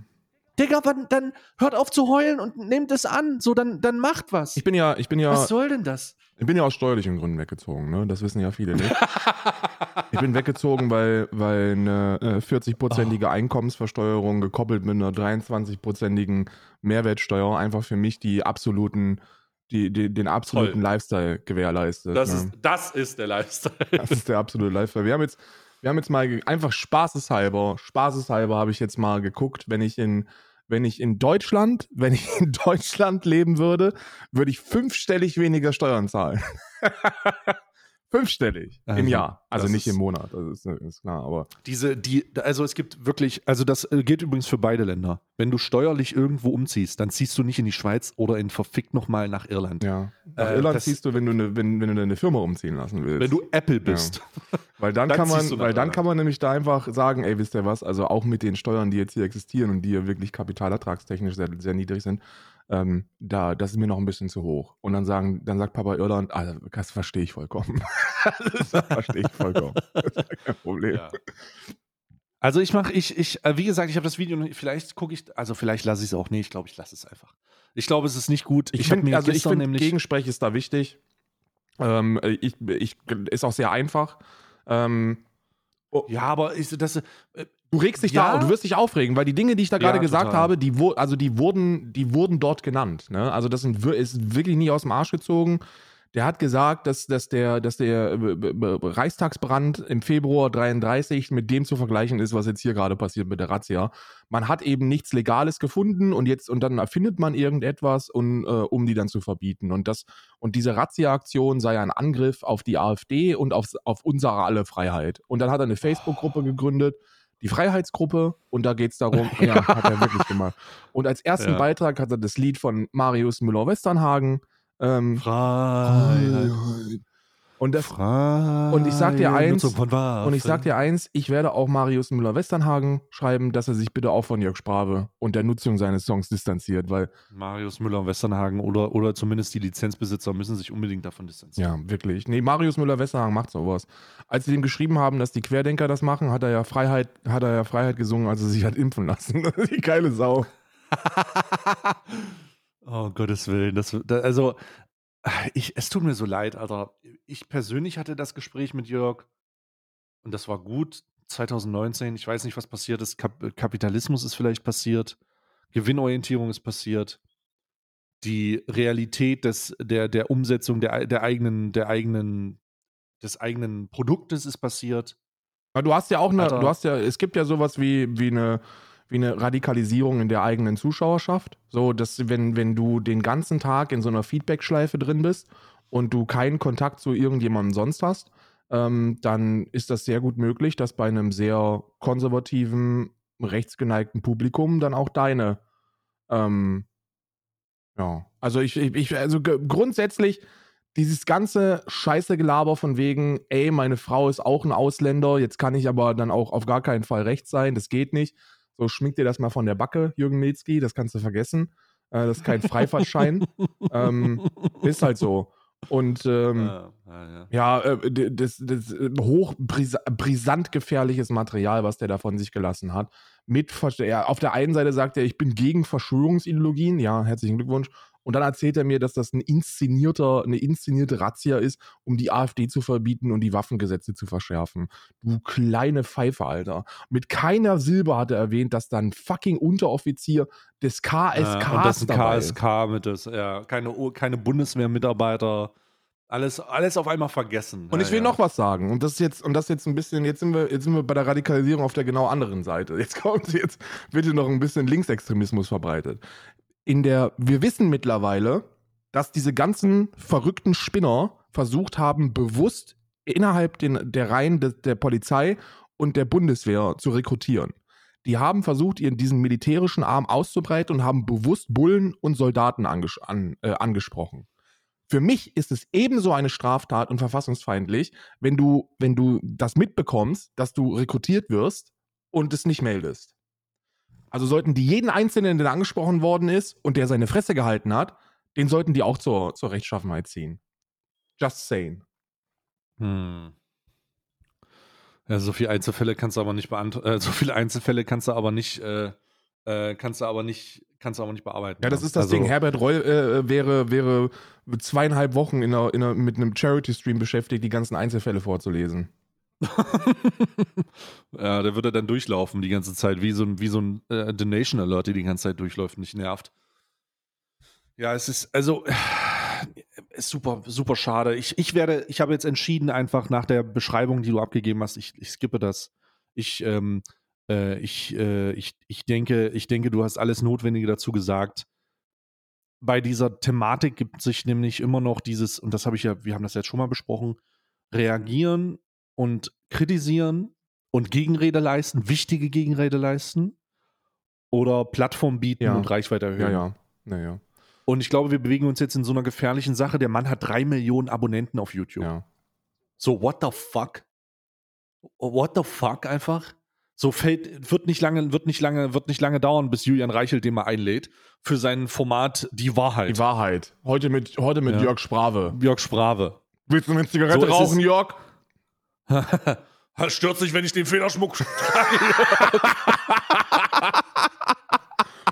[SPEAKER 1] Digga, wann, dann hört auf zu heulen und nehmt es an. So, dann, dann macht was.
[SPEAKER 2] Ich bin ja, ich bin ja,
[SPEAKER 1] was soll denn das?
[SPEAKER 2] ich bin ja aus steuerlichen Gründen weggezogen, ne? Das wissen ja viele nicht. ich bin weggezogen, weil, weil eine äh, 40-prozentige Einkommensversteuerung gekoppelt mit einer 23-prozentigen Mehrwertsteuer einfach für mich die absoluten, die, die, den absoluten
[SPEAKER 1] Toll.
[SPEAKER 2] Lifestyle gewährleistet.
[SPEAKER 1] Das,
[SPEAKER 2] ne?
[SPEAKER 1] ist, das ist der Lifestyle.
[SPEAKER 2] Das ist der absolute Lifestyle. Wir haben jetzt, wir haben jetzt mal einfach spaßeshalber, spaßeshalber habe ich jetzt mal geguckt, wenn ich in, wenn ich in Deutschland, wenn ich in Deutschland leben würde, würde ich fünfstellig weniger Steuern zahlen. fünfstellig im
[SPEAKER 1] Also,
[SPEAKER 2] Jahr. Also nicht im Monat, das ist, ist klar, aber
[SPEAKER 1] Diese, die, also es gibt wirklich, also das äh, gilt übrigens für beide Länder. Wenn du steuerlich irgendwo umziehst, dann ziehst du nicht in die Schweiz oder in verfickt nochmal nach Irland.
[SPEAKER 2] ja. Nach
[SPEAKER 1] Äh,
[SPEAKER 2] Irland ziehst du, wenn du, eine, wenn, wenn du deine Firma umziehen lassen willst.
[SPEAKER 1] Wenn du Apple bist.
[SPEAKER 2] Weil dann,
[SPEAKER 1] Dann
[SPEAKER 2] kann man, weil dann kann man nämlich da einfach sagen, ey, wisst ihr was, also auch mit den Steuern, die jetzt hier existieren und die ja wirklich kapitalertragstechnisch sehr, sehr niedrig sind, ähm, da, das ist mir noch ein bisschen zu hoch. Und dann sagen, dann sagt Papa Irland, ah, das verstehe ich vollkommen. das verstehe ich vollkommen. Das ist kein Problem.
[SPEAKER 1] Ja. Also ich mache, ich, ich, äh, wie gesagt, ich habe das Video, vielleicht gucke ich, also vielleicht lasse ich es auch nicht, ich glaube, ich lasse es einfach. Ich glaube, es ist nicht gut.
[SPEAKER 2] Ich,
[SPEAKER 1] Ich,
[SPEAKER 2] finde, also ich finde, Gegensprech ist da wichtig. Ähm, ich, ich, ist auch sehr einfach. Ähm,
[SPEAKER 1] ja, aber ich, das, äh,
[SPEAKER 2] Du regst dich
[SPEAKER 1] Ja.
[SPEAKER 2] da, du wirst dich aufregen, weil die Dinge, die ich da gerade
[SPEAKER 1] Ja,
[SPEAKER 2] gesagt
[SPEAKER 1] total.
[SPEAKER 2] habe, die, wo, also die wurden, die wurden dort genannt. Ne? Also das sind, ist wirklich nie aus dem Arsch gezogen. Der hat gesagt, dass, dass der, dass der äh, Reichstagsbrand im Februar 33 mit dem zu vergleichen ist, was jetzt hier gerade passiert mit der Razzia. Man hat eben nichts Legales gefunden und jetzt und dann erfindet man irgendetwas, und, äh, um die dann zu verbieten. Und das und diese Razzia-Aktion sei ein Angriff auf die AfD und auf, auf unsere alle Freiheit. Und dann hat er eine Facebook-Gruppe gegründet, die Freiheitsgruppe, und da geht es darum, ja, hat er wirklich gemacht. Und als ersten
[SPEAKER 1] Ja.
[SPEAKER 2] Beitrag hat er das Lied von Marius Müller-Westernhagen. Ähm,
[SPEAKER 1] Freiheit.
[SPEAKER 2] Und das. Und ich sag dir eins, und ich sag dir eins, ich werde auch Marius Müller-Westernhagen schreiben, dass er sich bitte auch von Jörg Sprave und der Nutzung seines Songs distanziert, weil,
[SPEAKER 1] Marius Müller und Westernhagen oder, oder zumindest die Lizenzbesitzer müssen sich unbedingt davon distanzieren.
[SPEAKER 2] ja, wirklich. Nee, Marius Müller-Westernhagen macht sowas. Als sie ihm geschrieben haben, dass die Querdenker das machen, hat er ja Freiheit, hat er ja Freiheit gesungen, als er sich hat impfen lassen. die geile Sau.
[SPEAKER 1] Oh, Gottes Willen. Das, da, also, ich, es tut mir so leid, Alter. Ich persönlich hatte das Gespräch mit Jörg und das war gut. 2019, ich weiß nicht, was passiert ist. Kap Kapitalismus ist vielleicht passiert. Gewinnorientierung ist passiert. Die Realität des, der, der Umsetzung der, der eigenen, der eigenen, des eigenen Produktes ist passiert.
[SPEAKER 2] Aber du hast ja auch eine,
[SPEAKER 1] Alter.
[SPEAKER 2] du hast ja, es gibt ja sowas wie, wie eine, wie eine Radikalisierung in der eigenen Zuschauerschaft. So, dass wenn, wenn du den ganzen Tag in so einer Feedback-Schleife drin bist und du keinen Kontakt zu irgendjemandem sonst hast, ähm, dann ist das sehr gut möglich, dass bei einem sehr konservativen, rechtsgeneigten Publikum dann auch deine, ähm, ja, also ich, ich, also grundsätzlich dieses ganze scheiße Gelaber von wegen, ey, meine Frau ist auch ein Ausländer, jetzt kann ich aber dann auch auf gar keinen Fall rechts sein, das geht nicht. So schmink dir das mal von der Backe, Jürgen Milzki, das kannst du vergessen. Äh, das ist kein Freifahrtschein. ähm, ist halt so. Und ähm,
[SPEAKER 1] Ja, ja, ja.
[SPEAKER 2] ja, äh, das, das äh, hoch bris brisant gefährliches Material, was der da von sich gelassen hat. Mit ja, auf der einen Seite sagt er, ich bin gegen Verschwörungsideologien. Ja, herzlichen Glückwunsch. Und dann erzählt er mir, dass das ein inszenierter, eine inszenierte Razzia ist, um die AfD zu verbieten und die Waffengesetze zu verschärfen. Du kleine Pfeife, Alter. Mit keiner Silbe hat er erwähnt, dass da ein fucking Unteroffizier des KSK
[SPEAKER 1] Ja, und das ist
[SPEAKER 2] dabei ist.
[SPEAKER 1] KSK mit das, ja, keine, keine Bundeswehrmitarbeiter. Alles, alles auf einmal vergessen.
[SPEAKER 2] Und
[SPEAKER 1] ja,
[SPEAKER 2] ich will
[SPEAKER 1] ja.
[SPEAKER 2] noch was sagen. Und das ist jetzt, und das ist jetzt ein bisschen, jetzt sind wir, jetzt sind wir bei der Radikalisierung auf der genau anderen Seite. Jetzt kommt jetzt, wird hier noch ein bisschen Linksextremismus verbreitet. In der, wir wissen mittlerweile, dass diese ganzen verrückten Spinner versucht haben, bewusst innerhalb den, der Reihen des, der Polizei und der Bundeswehr zu rekrutieren. Die haben versucht, ihren diesen militärischen Arm auszubreiten und haben bewusst Bullen und Soldaten anges an, äh, angesprochen. Für mich ist es ebenso eine Straftat und verfassungsfeindlich, wenn du, wenn du das mitbekommst, dass du rekrutiert wirst und es nicht meldest. Also sollten die jeden Einzelnen, der angesprochen worden ist und der seine Fresse gehalten hat, den sollten die auch zur, zur Rechtschaffenheit ziehen. Just saying.
[SPEAKER 1] Hm. Ja, so viele Einzelfälle kannst du aber nicht beantworten. Äh, so viele Einzelfälle kannst du aber nicht, äh, äh, kannst du aber nicht, kannst du aber nicht bearbeiten.
[SPEAKER 2] Ja, das ist das
[SPEAKER 1] Also,
[SPEAKER 2] Ding. Herbert Reul äh, wäre, wäre zweieinhalb Wochen in einer, in einer, mit einem Charity-Stream beschäftigt, die ganzen Einzelfälle vorzulesen.
[SPEAKER 1] ja, der würde dann durchlaufen die ganze Zeit, wie so ein, wie so ein äh, Donation Alert, die die ganze Zeit durchläuft nicht nervt. Ja, es ist, also, ist super, super schade. Ich, ich werde, ich habe jetzt entschieden, einfach nach der Beschreibung, die du abgegeben hast, ich, ich skippe das. Ich, ähm, äh, ich, äh, ich, ich denke, ich denke, du hast alles Notwendige dazu gesagt. Bei dieser Thematik gibt sich nämlich immer noch dieses, und das habe ich ja, wir haben das jetzt schon mal besprochen, reagieren und kritisieren und Gegenrede leisten, wichtige Gegenrede leisten oder Plattform bieten
[SPEAKER 2] Ja.
[SPEAKER 1] und Reichweite erhöhen.
[SPEAKER 2] Ja, ja. Naja.
[SPEAKER 1] Und ich glaube, wir bewegen uns jetzt in so einer gefährlichen Sache. Der Mann hat drei Millionen Abonnenten auf YouTube.
[SPEAKER 2] Ja.
[SPEAKER 1] So, what the fuck? What the fuck einfach? So fällt, wird nicht lange, wird nicht lange, wird nicht lange dauern, bis Julian Reichelt den mal einlädt für sein Format Die Wahrheit.
[SPEAKER 2] Die Wahrheit. Heute mit, heute mit
[SPEAKER 1] Ja.
[SPEAKER 2] Jörg Sprave.
[SPEAKER 1] Jörg Sprave.
[SPEAKER 2] Willst du eine Zigarette
[SPEAKER 1] So
[SPEAKER 2] rauchen. Jörg?
[SPEAKER 1] Stört sich, wenn ich den Federschmuck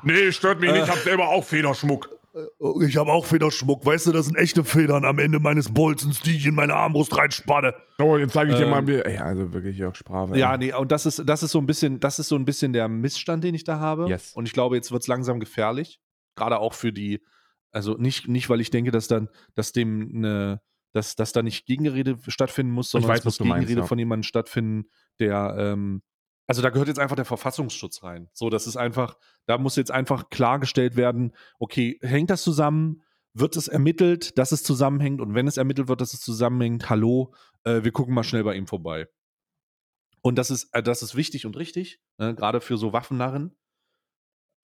[SPEAKER 2] Nee, stört mich nicht, hab selber auch Federschmuck.
[SPEAKER 1] äh, ich habe auch Federschmuck, weißt du, das sind echte Federn am Ende meines Bolzens, die ich in meine Armbrust reinspanne.
[SPEAKER 2] Oh, jetzt zeige ich dir
[SPEAKER 1] Ähm,
[SPEAKER 2] mal. wie- Ey, also wirklich Jörg Sprave.
[SPEAKER 1] Ja, nee, und das ist, das ist so ein bisschen, das ist so ein bisschen der Missstand, den ich da habe.
[SPEAKER 2] Yes.
[SPEAKER 1] Und ich glaube, jetzt wird es langsam gefährlich. Gerade auch für die, also nicht, nicht, weil ich denke, dass dann, dass dem eine, dass, dass da nicht Gegenrede stattfinden muss, sondern
[SPEAKER 2] weiß,
[SPEAKER 1] es
[SPEAKER 2] was
[SPEAKER 1] muss
[SPEAKER 2] du meinst,
[SPEAKER 1] Gegenrede
[SPEAKER 2] ja.
[SPEAKER 1] von jemandem stattfinden, der, ähm, also da gehört jetzt einfach der Verfassungsschutz rein. So, das ist einfach, da muss jetzt einfach klargestellt werden, okay, hängt das zusammen? Wird es ermittelt, dass es zusammenhängt? Und wenn es ermittelt wird, dass es zusammenhängt, hallo, äh, wir gucken mal schnell bei ihm vorbei. Und das ist, äh, das ist wichtig und richtig, ne, gerade für so Waffennarren.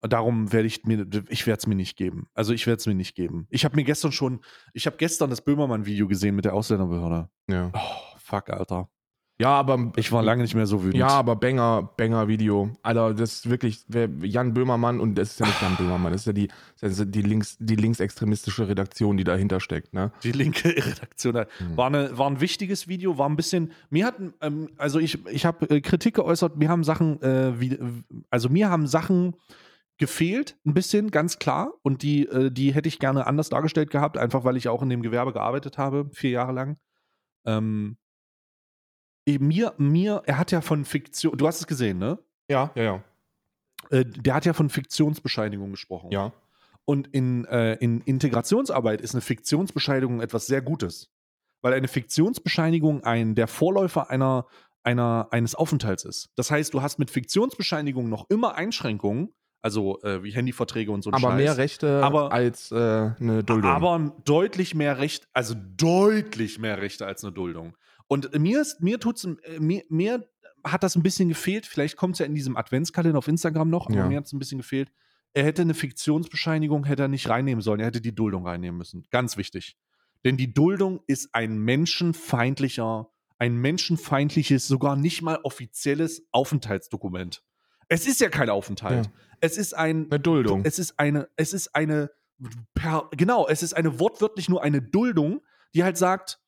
[SPEAKER 1] Darum werde ich mir, ich werde es mir nicht geben. Also ich werde es mir nicht geben. Ich habe mir gestern schon, ich habe gestern das Böhmermann-Video gesehen mit der Ausländerbehörde.
[SPEAKER 2] Ja.
[SPEAKER 1] Oh, fuck, Alter.
[SPEAKER 2] ja, aber
[SPEAKER 1] Ich war lange nicht mehr so wütend.
[SPEAKER 2] Ja, aber Banger, Banger Video. Alter, das ist wirklich Jan Böhmermann und das ist ja nicht Jan Böhmermann, das ist ja die, ist ja die, links, die linksextremistische Redaktion, die dahinter steckt, ne?
[SPEAKER 1] Die linke Redaktion
[SPEAKER 2] Hm.
[SPEAKER 1] war, eine, war ein wichtiges Video, war ein bisschen, mir hat, ähm, also ich, ich habe äh, Kritik geäußert, mir haben Sachen, äh, wie, also mir haben Sachen gefehlt, ein bisschen, ganz klar. Und die, äh, die hätte ich gerne anders dargestellt gehabt, einfach weil ich auch in dem Gewerbe gearbeitet habe, vier Jahre lang. Ähm, eh, mir, mir, er hat ja von Fiktion, du hast es gesehen, ne?
[SPEAKER 2] Ja, ja, ja.
[SPEAKER 1] Äh, der hat ja von Fiktionsbescheinigung gesprochen.
[SPEAKER 2] Ja.
[SPEAKER 1] Und in, äh, in Integrationsarbeit ist eine Fiktionsbescheinigung etwas sehr Gutes. Weil eine Fiktionsbescheinigung ein, der Vorläufer einer, einer, eines Aufenthalts ist. Das heißt, du hast mit Fiktionsbescheinigung noch immer Einschränkungen, also äh, wie Handyverträge und so ein
[SPEAKER 2] Aber
[SPEAKER 1] Scheiß.
[SPEAKER 2] mehr Rechte
[SPEAKER 1] Aber-
[SPEAKER 2] als äh, eine Duldung.
[SPEAKER 1] Aber deutlich mehr Recht, also deutlich mehr Rechte als eine Duldung. Und mir ist, mir tut's, äh, mir, mir hat das ein bisschen gefehlt. Vielleicht kommt es ja in diesem Adventskalender auf Instagram noch, aber
[SPEAKER 2] Ja.
[SPEAKER 1] mir hat es ein bisschen gefehlt. Er hätte eine Fiktionsbescheinigung, hätte er nicht reinnehmen sollen. Er hätte die Duldung reinnehmen müssen. Ganz wichtig. Denn die Duldung ist ein menschenfeindlicher, ein menschenfeindliches, sogar nicht mal offizielles Aufenthaltsdokument. Es ist ja kein Aufenthalt.
[SPEAKER 2] Ja.
[SPEAKER 1] Es ist ein
[SPEAKER 2] eine Duldung.
[SPEAKER 1] es ist eine, es ist eine, per, genau, es ist eine wortwörtlich nur eine Duldung, die halt sagt,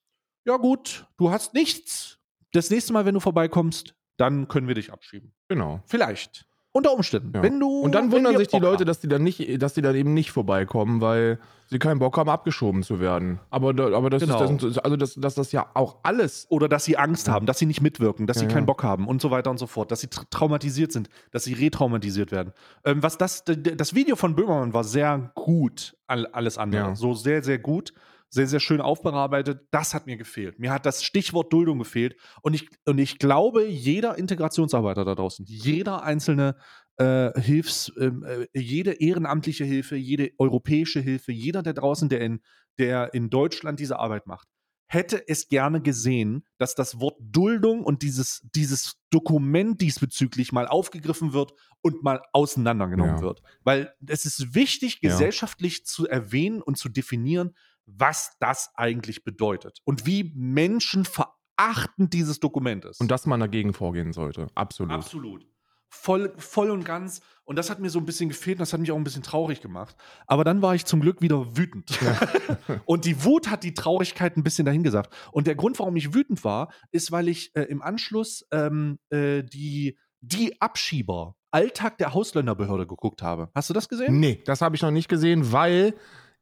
[SPEAKER 1] ja gut, du hast nichts. Das nächste Mal, wenn du vorbeikommst, dann können wir dich abschieben.
[SPEAKER 2] genau.
[SPEAKER 1] Vielleicht. Unter Umständen.
[SPEAKER 2] Ja.
[SPEAKER 1] Wenn du.
[SPEAKER 2] Und dann wundern sich die
[SPEAKER 1] Bock
[SPEAKER 2] Leute,
[SPEAKER 1] haben.
[SPEAKER 2] dass die dann nicht, dass die dann eben nicht vorbeikommen, weil sie keinen Bock haben, abgeschoben zu werden. Aber, da, aber das
[SPEAKER 1] Genau.
[SPEAKER 2] ist das, also das, dass das ja auch alles.
[SPEAKER 1] Oder dass sie Angst haben, dass sie nicht mitwirken, dass
[SPEAKER 2] Ja,
[SPEAKER 1] sie keinen
[SPEAKER 2] ja.
[SPEAKER 1] Bock haben und so weiter und so fort, dass sie tra traumatisiert sind, dass sie retraumatisiert werden. Ähm, was das, das Video von Böhmermann war sehr gut, all, alles andere. So sehr, sehr gut, sehr, sehr schön aufbearbeitet. Das hat mir gefehlt. Mir hat das Stichwort Duldung gefehlt. Und ich, und ich glaube, jeder Integrationsarbeiter da draußen, jeder einzelne äh, Hilfs, ähm, äh, jede ehrenamtliche Hilfe, jede europäische Hilfe, jeder da draußen, der in, der in Deutschland diese Arbeit macht, hätte es gerne gesehen, dass das Wort Duldung und dieses, dieses Dokument diesbezüglich mal aufgegriffen wird und mal auseinandergenommen
[SPEAKER 2] Ja.
[SPEAKER 1] wird. Weil es ist wichtig,
[SPEAKER 2] Ja.
[SPEAKER 1] gesellschaftlich zu erwähnen und zu definieren, was das eigentlich bedeutet und wie menschenverachtend dieses Dokument ist.
[SPEAKER 2] Und dass man dagegen vorgehen sollte. Absolut.
[SPEAKER 1] Absolut. Voll, voll und ganz. Und das hat mir so ein bisschen gefehlt und das hat mich auch ein bisschen traurig gemacht. Aber dann war ich zum Glück wieder wütend. und die Wut hat die Traurigkeit ein bisschen dahingesagt. Und der Grund, warum ich wütend war, ist, weil ich äh, im Anschluss ähm, äh, die, die Abschieber, Alltag der Ausländerbehörde geguckt habe. Hast du das gesehen?
[SPEAKER 2] Nee, das habe ich noch nicht gesehen, weil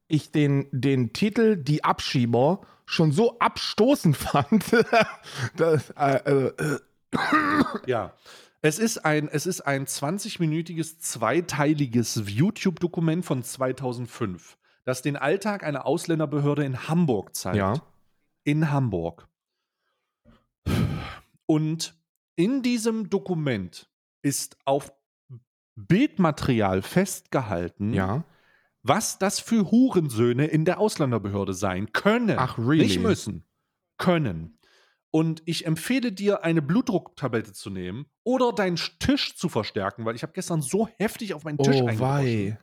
[SPEAKER 2] ich den, den Titel Die Abschieber schon so abstoßend fand. das, äh, äh,
[SPEAKER 1] Ja. Es ist ein, es ist ein 20-minütiges, zweiteiliges YouTube-Dokument von 2005, das den Alltag einer Ausländerbehörde in Hamburg zeigt.
[SPEAKER 2] ja.
[SPEAKER 1] In Hamburg. Und in diesem Dokument ist auf Bildmaterial festgehalten,
[SPEAKER 2] Ja.
[SPEAKER 1] Was das für Hurensöhne in der Ausländerbehörde sein können.
[SPEAKER 2] Ach, really?
[SPEAKER 1] Nicht müssen. Können. Und ich empfehle dir, eine Blutdrucktablette zu nehmen oder deinen Tisch zu verstärken, weil ich habe gestern so heftig auf meinen Tisch
[SPEAKER 2] Oh,
[SPEAKER 1] eingedroschen,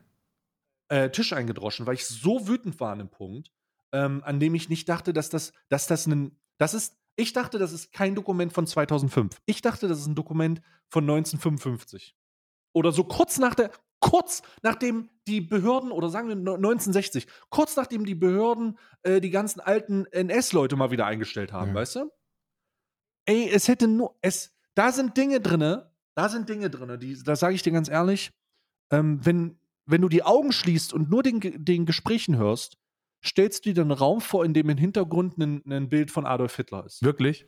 [SPEAKER 1] äh, Tisch eingedroschen, weil ich so wütend war an dem Punkt, ähm, an dem ich nicht dachte, dass das, dass das ein, das ist, ich dachte, das ist kein Dokument von 2005. Ich dachte, das ist ein Dokument von 1955. Oder so kurz nach der, kurz nachdem die Behörden, oder sagen wir 1960, kurz nachdem die Behörden äh, die ganzen alten NS-Leute mal wieder eingestellt haben,
[SPEAKER 2] Ja.
[SPEAKER 1] weißt du? Ey, es hätte nur, es, da sind Dinge drinne, da sind Dinge drinne, die, da sage ich dir ganz ehrlich, ähm, wenn, wenn du die Augen schließt und nur den, den Gesprächen hörst, stellst du dir einen Raum vor, in dem im Hintergrund ein, ein Bild von Adolf Hitler ist.
[SPEAKER 2] Wirklich?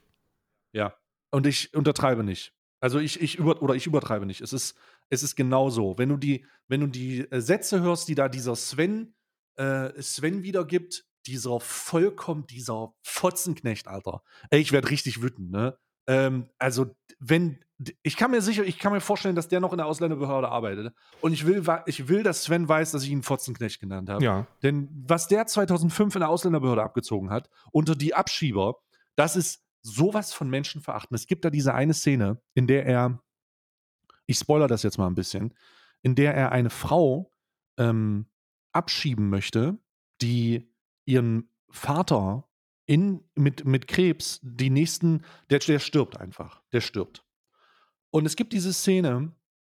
[SPEAKER 1] Ja. Und ich untertreibe nicht. Also ich, ich über oder ich übertreibe nicht. Es ist, es ist genau so. Wenn du die, wenn du die äh, Sätze hörst, die da dieser Sven, äh, Sven wiedergibt, dieser vollkommen, dieser Fotzenknecht, Alter. Ey, ich werde richtig wütend, ne? Ähm, also, wenn, ich kann mir sicher, ich kann mir vorstellen, dass der noch in der Ausländerbehörde arbeitet. Und ich will, ich will, dass Sven weiß, dass ich ihn Fotzenknecht genannt habe.
[SPEAKER 2] Ja.
[SPEAKER 1] Denn was der 2005 in der Ausländerbehörde abgezogen hat, unter die Abschieber, das ist sowas von Menschenverachten. Es gibt da diese eine Szene, in der er, ich spoiler das jetzt mal ein bisschen, in der er eine Frau ähm, abschieben möchte, die ihren Vater in, mit, mit Krebs die nächsten, der, der stirbt einfach, der stirbt. Und es gibt diese Szene,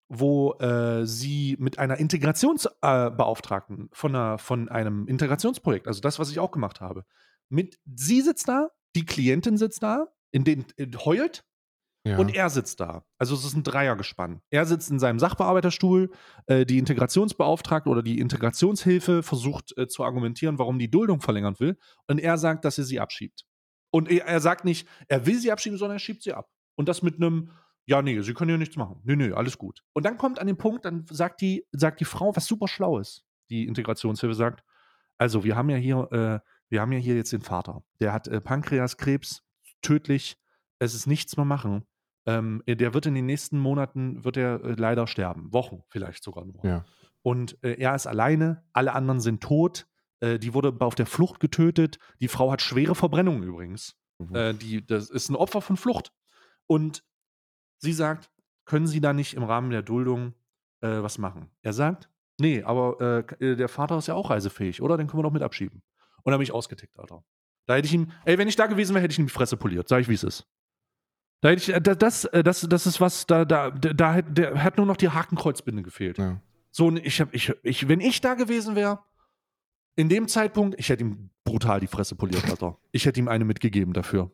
[SPEAKER 1] wo äh, sie mit einer Integrationsbeauftragten äh, von, einer, von einem Integrationsprojekt, also das, was ich auch gemacht habe, mit sie sitzt da, die Klientin sitzt da, in den äh, heult
[SPEAKER 2] ja.
[SPEAKER 1] und er sitzt da. Also es ist ein Dreiergespann. Er sitzt in seinem Sachbearbeiterstuhl, äh, die Integrationsbeauftragte oder die Integrationshilfe versucht äh, zu argumentieren, warum die Duldung verlängern will. Und er sagt, dass er sie abschiebt. Und er, er sagt nicht, er will sie abschieben, sondern er schiebt sie ab. Und das mit einem, ja, nee, sie können ja nichts machen. Nee, nee, alles gut. Und dann kommt an den Punkt, dann sagt die, sagt die Frau was super Schlaues. Die Integrationshilfe sagt, also wir haben ja hier, äh, wir haben ja hier jetzt den Vater. Der hat äh, Pankreaskrebs, tödlich. Es ist nichts mehr machen. Ähm, der wird in den nächsten Monaten, wird er äh, leider sterben. Wochen vielleicht sogar nur.
[SPEAKER 2] Ja.
[SPEAKER 1] Und äh, er ist alleine, alle anderen sind tot. Äh, die wurde auf der Flucht getötet. Die Frau hat schwere Verbrennungen übrigens.
[SPEAKER 2] Mhm.
[SPEAKER 1] Äh, die, das ist ein Opfer von Flucht. Und sie sagt, können Sie da nicht im Rahmen der Duldung äh, was machen? Er sagt, nee, aber äh, äh, der Vater ist ja auch reisefähig, oder? Den können wir doch mit abschieben. Und dann bin ich ausgetickt, Alter. Da hätte ich ihm, ey, wenn ich da gewesen wäre, hätte ich ihm die Fresse poliert. Sag ich, wie es ist. Da hätte ich, äh, da- das, äh, das, das ist was, da, da, da, da hat nur noch die Hakenkreuzbinde gefehlt.
[SPEAKER 2] ja.
[SPEAKER 1] So, ich hab, ich, ich, wenn ich da gewesen wäre, in dem Zeitpunkt, ich hätte ihm brutal die Fresse poliert, Alter. Ich hätte ihm eine mitgegeben dafür.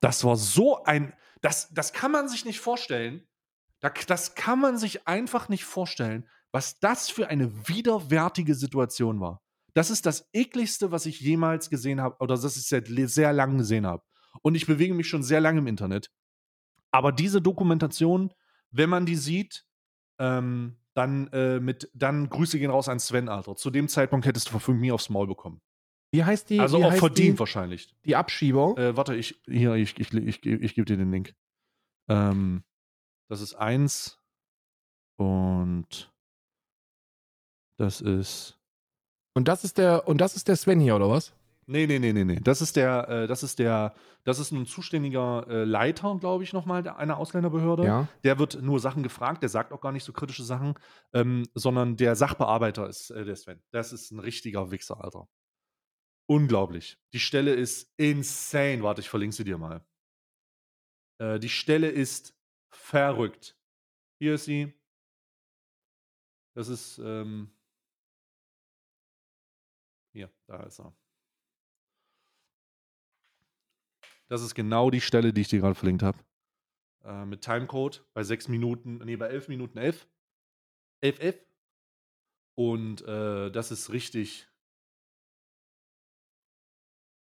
[SPEAKER 1] Das war so ein, das, das kann man sich nicht vorstellen. Da- Das kann man sich einfach nicht vorstellen, was das für eine widerwärtige Situation war. Das ist das ekligste, was ich jemals gesehen habe, oder das ich seit sehr langem gesehen habe. Und ich bewege mich schon sehr lange im Internet. Aber diese Dokumentation, wenn man die sieht, ähm, dann äh, mit, dann Grüße gehen raus an Sven, Alter. Zu dem Zeitpunkt hättest du von mir aufs Maul bekommen.
[SPEAKER 2] Wie heißt die?
[SPEAKER 1] Also auch verdient
[SPEAKER 2] die,
[SPEAKER 1] wahrscheinlich.
[SPEAKER 2] die Abschieber?
[SPEAKER 1] Äh, warte, ich, hier, ich, ich, ich, ich, ich gebe dir den Link. Ähm, das ist eins und das ist.
[SPEAKER 2] Und das ist der und das ist der Sven hier oder was?
[SPEAKER 1] Nee, nee, nee, nee, nee. Das ist der, äh, das ist der, das ist ein zuständiger äh, Leiter, glaube ich, nochmal einer Ausländerbehörde.
[SPEAKER 2] Ja.
[SPEAKER 1] Der wird nur Sachen gefragt, der sagt auch gar nicht so kritische Sachen, ähm, sondern der Sachbearbeiter ist äh, der Sven. Das ist ein richtiger Wichser, Alter. Unglaublich. Die Stelle ist insane. Warte, ich verlinke sie dir mal. Äh, die Stelle ist verrückt. Hier ist sie. Das ist, ähm, hier, da ist er. Das ist genau die Stelle, die ich dir gerade verlinkt habe. Äh, mit Timecode bei 6 Minuten, nee, bei 11 Minuten 11. 11, 11. Und äh, das ist richtig.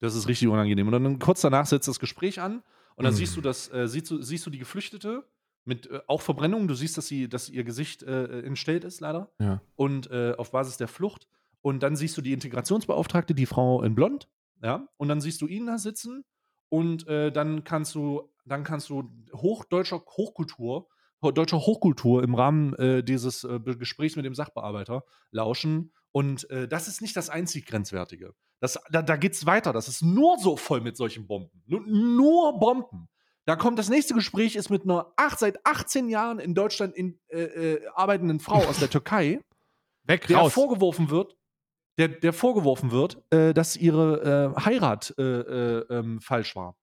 [SPEAKER 1] Das ist richtig unangenehm. Und dann kurz danach setzt das Gespräch an und dann
[SPEAKER 2] Mhm.
[SPEAKER 1] siehst du das, äh, siehst, du, siehst du die Geflüchtete mit äh, auch Verbrennungen. Du siehst, dass sie, dass ihr Gesicht äh, entstellt ist, leider.
[SPEAKER 2] Ja.
[SPEAKER 1] Und äh, auf Basis der Flucht. Und dann siehst du die Integrationsbeauftragte, die Frau in Blond, ja, und dann siehst du ihn da sitzen und äh, dann kannst du, dann kannst du hochdeutscher Hochkultur, ho- deutscher Hochkultur im Rahmen äh, dieses äh, Gesprächs mit dem Sachbearbeiter lauschen. Und äh, das ist nicht das einzig Grenzwertige. Das, da da geht es weiter. Das ist nur so voll mit solchen Bomben. Nur, nur Bomben. Da kommt das nächste Gespräch, ist mit einer acht, seit 18 Jahren in Deutschland in, äh, äh, arbeitenden Frau aus der Türkei
[SPEAKER 2] Weg
[SPEAKER 1] der
[SPEAKER 2] raus.
[SPEAKER 1] vorgeworfen wird, der, der vorgeworfen wird, äh, dass ihre äh, Heirat äh, äh, ähm, falsch war.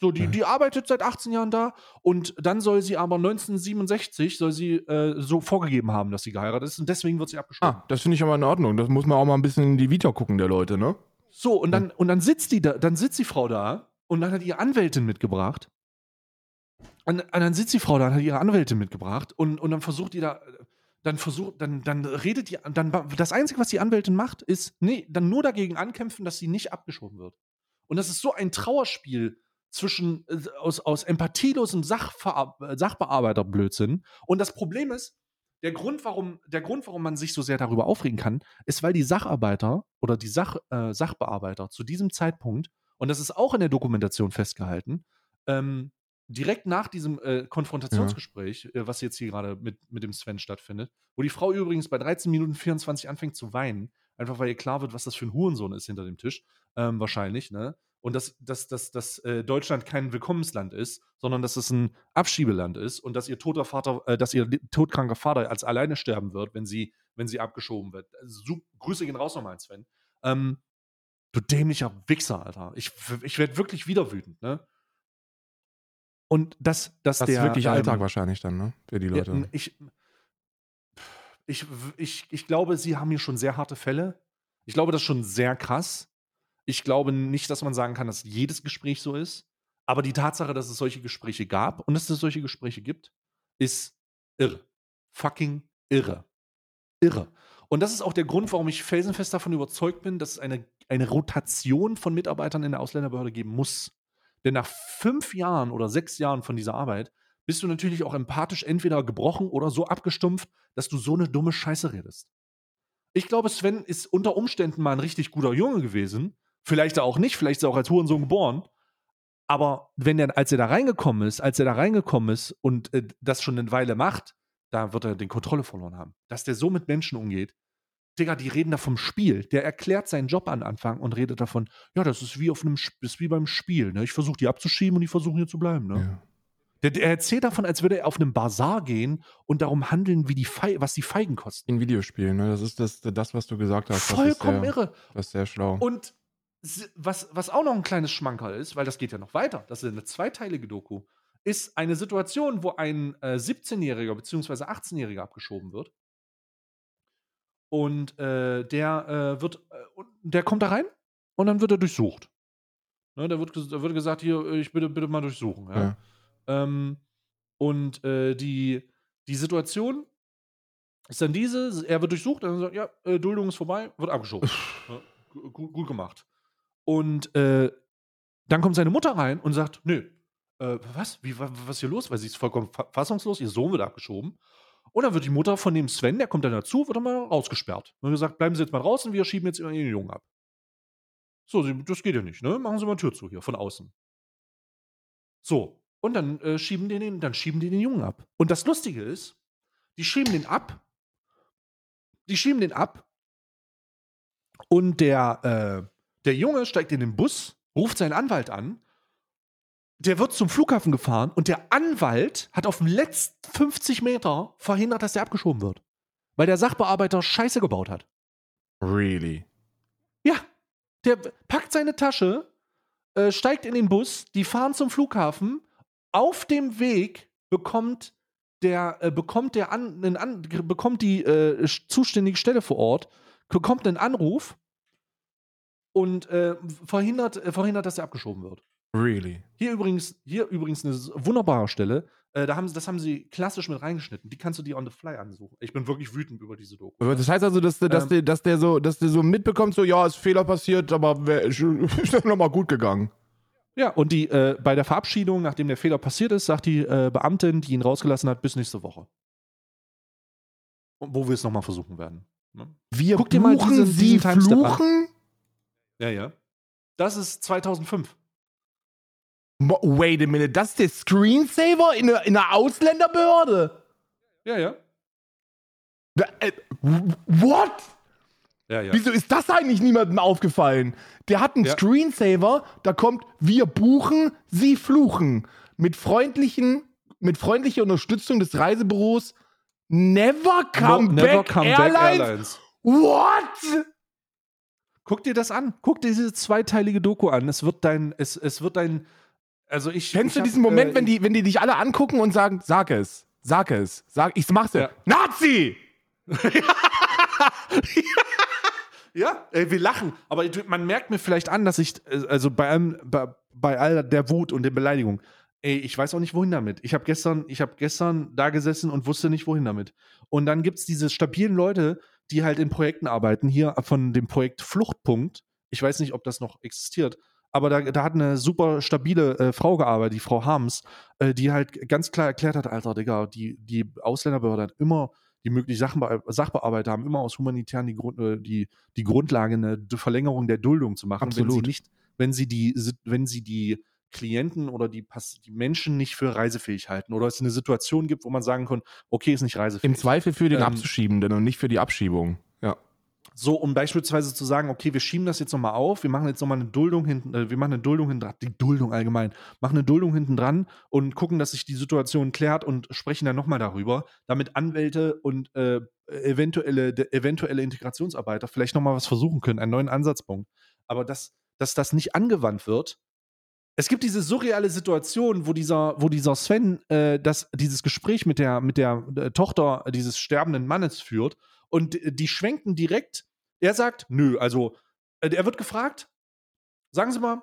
[SPEAKER 1] So, die,
[SPEAKER 2] Ja.
[SPEAKER 1] die arbeitet seit 18 Jahren da und dann soll sie aber 1967 soll sie äh, so vorgegeben haben, dass sie geheiratet ist und deswegen wird sie abgeschoben.
[SPEAKER 2] Ah, das finde ich aber in Ordnung. Das muss man auch mal ein bisschen in die Vita gucken, der Leute, ne?
[SPEAKER 1] So, und dann, und dann sitzt die da, dann sitzt die Frau da und dann hat ihre Anwältin mitgebracht. Und, und dann sitzt die Frau da und hat ihre Anwältin mitgebracht und, und dann versucht die da, dann versucht, dann, dann redet die, dann das Einzige, was die Anwältin macht, ist, nee, dann nur dagegen ankämpfen, dass sie nicht abgeschoben wird. Und das ist so ein Trauerspiel zwischen äh, aus, aus empathielosem Sachver Sachbearbeiterblödsinn. Und das Problem ist, der Grund, warum, der Grund, warum man sich so sehr darüber aufregen kann, ist, weil die Sacharbeiter oder die Sach, äh, Sachbearbeiter zu diesem Zeitpunkt, und das ist auch in der Dokumentation festgehalten, ähm, direkt nach diesem äh, Konfrontationsgespräch, ja. äh, was jetzt hier gerade mit, mit dem Sven stattfindet, wo die Frau übrigens bei 13 Minuten 24 anfängt zu weinen, einfach weil ihr klar wird, was das für ein Hurensohn ist hinter dem Tisch, ähm, wahrscheinlich, ne? Und dass, dass, dass, dass äh, Deutschland kein Willkommensland ist, sondern dass es ein Abschiebeland ist und dass ihr toter Vater, äh, dass ihr todkranker Vater als alleine sterben wird, wenn sie, wenn sie abgeschoben wird. Also, so, Grüße gehen raus nochmal, Sven. Ähm, du dämlicher Wichser, Alter. Ich, ich werde wirklich wieder wütend, ne? Und das, dass
[SPEAKER 2] das
[SPEAKER 1] der.
[SPEAKER 2] ist wirklich Alltag ähm, wahrscheinlich dann, ne? Für die Leute.
[SPEAKER 1] Ja, ich, ich, ich, ich glaube, sie haben hier schon sehr harte Fälle. Ich glaube, das ist schon sehr krass. Ich glaube nicht, dass man sagen kann, dass jedes Gespräch so ist. Aber die Tatsache, dass es solche Gespräche gab und dass es solche Gespräche gibt, ist irre. Fucking irre. Irre. Und das ist auch der Grund, warum ich felsenfest davon überzeugt bin, dass es eine, eine Rotation von Mitarbeitern in der Ausländerbehörde geben muss. Denn nach fünf Jahren oder sechs Jahren von dieser Arbeit bist du natürlich auch empathisch entweder gebrochen oder so abgestumpft, dass du so eine dumme Scheiße redest. Ich glaube, Sven ist unter Umständen mal ein richtig guter Junge gewesen. Vielleicht auch nicht, vielleicht ist er auch als Hurensohn geboren. Aber wenn er, als er da reingekommen ist, als er da reingekommen ist und äh, das schon eine Weile macht, da wird er den Kontrolle verloren haben. Dass der so mit Menschen umgeht, Digga, die reden da vom Spiel. Der erklärt seinen Job an Anfang und redet davon, ja, das ist wie auf einem das ist wie beim Spiel. Ne? Ich versuche die abzuschieben und die versuchen hier zu bleiben. Ne? Ja. Der, der, erzählt davon, als würde er auf einem Bazar gehen und darum handeln, wie die was die Feigen kosten.
[SPEAKER 2] In Videospielen, ne? Das ist das, das, was du gesagt hast.
[SPEAKER 1] Vollkommen
[SPEAKER 2] das
[SPEAKER 1] sehr, irre.
[SPEAKER 2] Das ist sehr schlau.
[SPEAKER 1] Und was, was auch noch ein kleines Schmankerl ist, weil das geht ja noch weiter, das ist eine zweiteilige Doku, ist eine Situation, wo ein äh, 17-Jähriger bzw. 18-Jähriger abgeschoben wird und äh, der äh, wird, äh, der kommt da rein und dann wird er durchsucht. Ne, da, wird, da wird gesagt, hier, ich bitte, bitte mal durchsuchen. Ja? Ja. Ähm, und äh, die, die Situation ist dann diese, er wird durchsucht, dann sagt, ja, äh, Duldung ist vorbei, wird abgeschoben. ja, gut, gut, gemacht. Und äh, dann kommt seine Mutter rein und sagt, nö, was? Wie, was ist hier los? Weil sie ist vollkommen fassungslos, ihr Sohn wird abgeschoben. Und dann wird die Mutter von dem Sven, der kommt dann dazu, wird dann mal rausgesperrt. Und gesagt, bleiben Sie jetzt mal draußen, wir schieben jetzt immer den Jungen ab. So, das geht ja nicht, ne? Machen Sie mal Tür zu hier, von außen. So, und dann äh, schieben die den, dann schieben die den Jungen ab. Und das Lustige ist, die schieben den ab, die schieben den ab und der, äh, der Junge steigt in den Bus, ruft seinen Anwalt an der wird zum Flughafen gefahren und der Anwalt hat auf den letzten 50 Meter verhindert, dass der abgeschoben wird. Weil der Sachbearbeiter Scheiße gebaut hat.
[SPEAKER 2] Really?
[SPEAKER 1] Ja. Der packt seine Tasche, äh, steigt in den Bus, die fahren zum Flughafen. Auf dem Weg bekommt der, äh, bekommt der an, an, bekommt die äh, zuständige Stelle vor Ort, bekommt einen Anruf und äh, verhindert, äh, verhindert, dass er abgeschoben wird.
[SPEAKER 2] Really?
[SPEAKER 1] Hier übrigens, hier übrigens eine wunderbare Stelle. Äh, da haben sie, das haben sie klassisch mit reingeschnitten. Die kannst du dir on the fly ansuchen. Ich bin wirklich wütend über diese Doku.
[SPEAKER 2] Das heißt also, dass, dass, ähm, der, dass, der, so, dass der so mitbekommt, so, ja, ist Fehler passiert, aber ist nochmal gut gegangen.
[SPEAKER 1] Ja, und die äh, bei der Verabschiedung, nachdem der Fehler passiert ist, sagt die äh, Beamtin, die ihn rausgelassen hat, bis nächste Woche. Und wo wir es nochmal versuchen werden.
[SPEAKER 2] Ne? Wir Guck dir mal diesen, Sie diesen fluchen?
[SPEAKER 1] Ja, ja. Das ist 2005.
[SPEAKER 2] Wait a minute, das ist der Screensaver in einer, in einer Ausländerbehörde?
[SPEAKER 1] Ja, ja.
[SPEAKER 2] Äh, what?
[SPEAKER 1] Ja, ja.
[SPEAKER 2] Wieso ist das eigentlich niemandem aufgefallen? Der hat einen ja. Screensaver, da kommt, wir buchen, sie fluchen. Mit freundlichen, mit freundlicher Unterstützung des Reisebüros Never Come, no,
[SPEAKER 1] never
[SPEAKER 2] back,
[SPEAKER 1] come
[SPEAKER 2] Airlines.
[SPEAKER 1] back Airlines.
[SPEAKER 2] What?
[SPEAKER 1] Guck dir das an. Guck dir diese zweiteilige Doku an. Es wird dein, es, es wird dein, also ich.
[SPEAKER 2] Kennst
[SPEAKER 1] ich
[SPEAKER 2] du diesen hab, Moment, äh, wenn, die, wenn die dich alle angucken und sagen, sag es, sag es, sag, ich mach's ja. Nazi!
[SPEAKER 1] ja, ey, wir lachen. Aber man merkt mir vielleicht an, dass ich, äh, also bei allem, bei, bei all der Wut und der Beleidigung, ey, ich weiß auch nicht, wohin damit. Ich habe gestern, ich habe gestern da gesessen und wusste nicht, wohin damit. Und dann gibt es diese stabilen Leute, die halt in Projekten arbeiten, hier von dem Projekt Fluchtpunkt. Ich weiß nicht, ob das noch existiert, aber da, da hat eine super stabile äh, Frau gearbeitet, die Frau Harms, äh, die halt ganz klar erklärt hat, Alter, Digga, die, die Ausländerbehörde hat immer die möglichen Sachbe Sachbearbeiter haben immer aus humanitären die, Grund, äh, die, die Grundlage, eine Verlängerung der Duldung zu machen,
[SPEAKER 2] Absolut.
[SPEAKER 1] wenn sie nicht, wenn sie die, wenn sie die Klienten oder die, die Menschen nicht für reisefähig halten oder es eine Situation gibt, wo man sagen kann, okay, ist nicht reisefähig.
[SPEAKER 2] Im Zweifel für den
[SPEAKER 1] Ähm,
[SPEAKER 2] Abzuschiebenden und nicht für die Abschiebung.
[SPEAKER 1] So, um beispielsweise zu sagen, okay, wir schieben das jetzt nochmal auf, wir machen jetzt nochmal eine Duldung hinten, äh, wir machen eine Duldung hinten dran, die Duldung allgemein, machen eine Duldung hinten dran und gucken, dass sich die Situation klärt und sprechen dann nochmal darüber, damit Anwälte und äh, eventuelle, de, eventuelle Integrationsarbeiter vielleicht nochmal was versuchen können, einen neuen Ansatzpunkt. Aber dass, dass das nicht angewandt wird, es gibt diese surreale Situation, wo dieser, wo dieser Sven äh, das, dieses Gespräch mit der, mit der äh, Tochter dieses sterbenden Mannes führt und die schwenken direkt. Er sagt, nö, also äh, er wird gefragt, sagen Sie mal,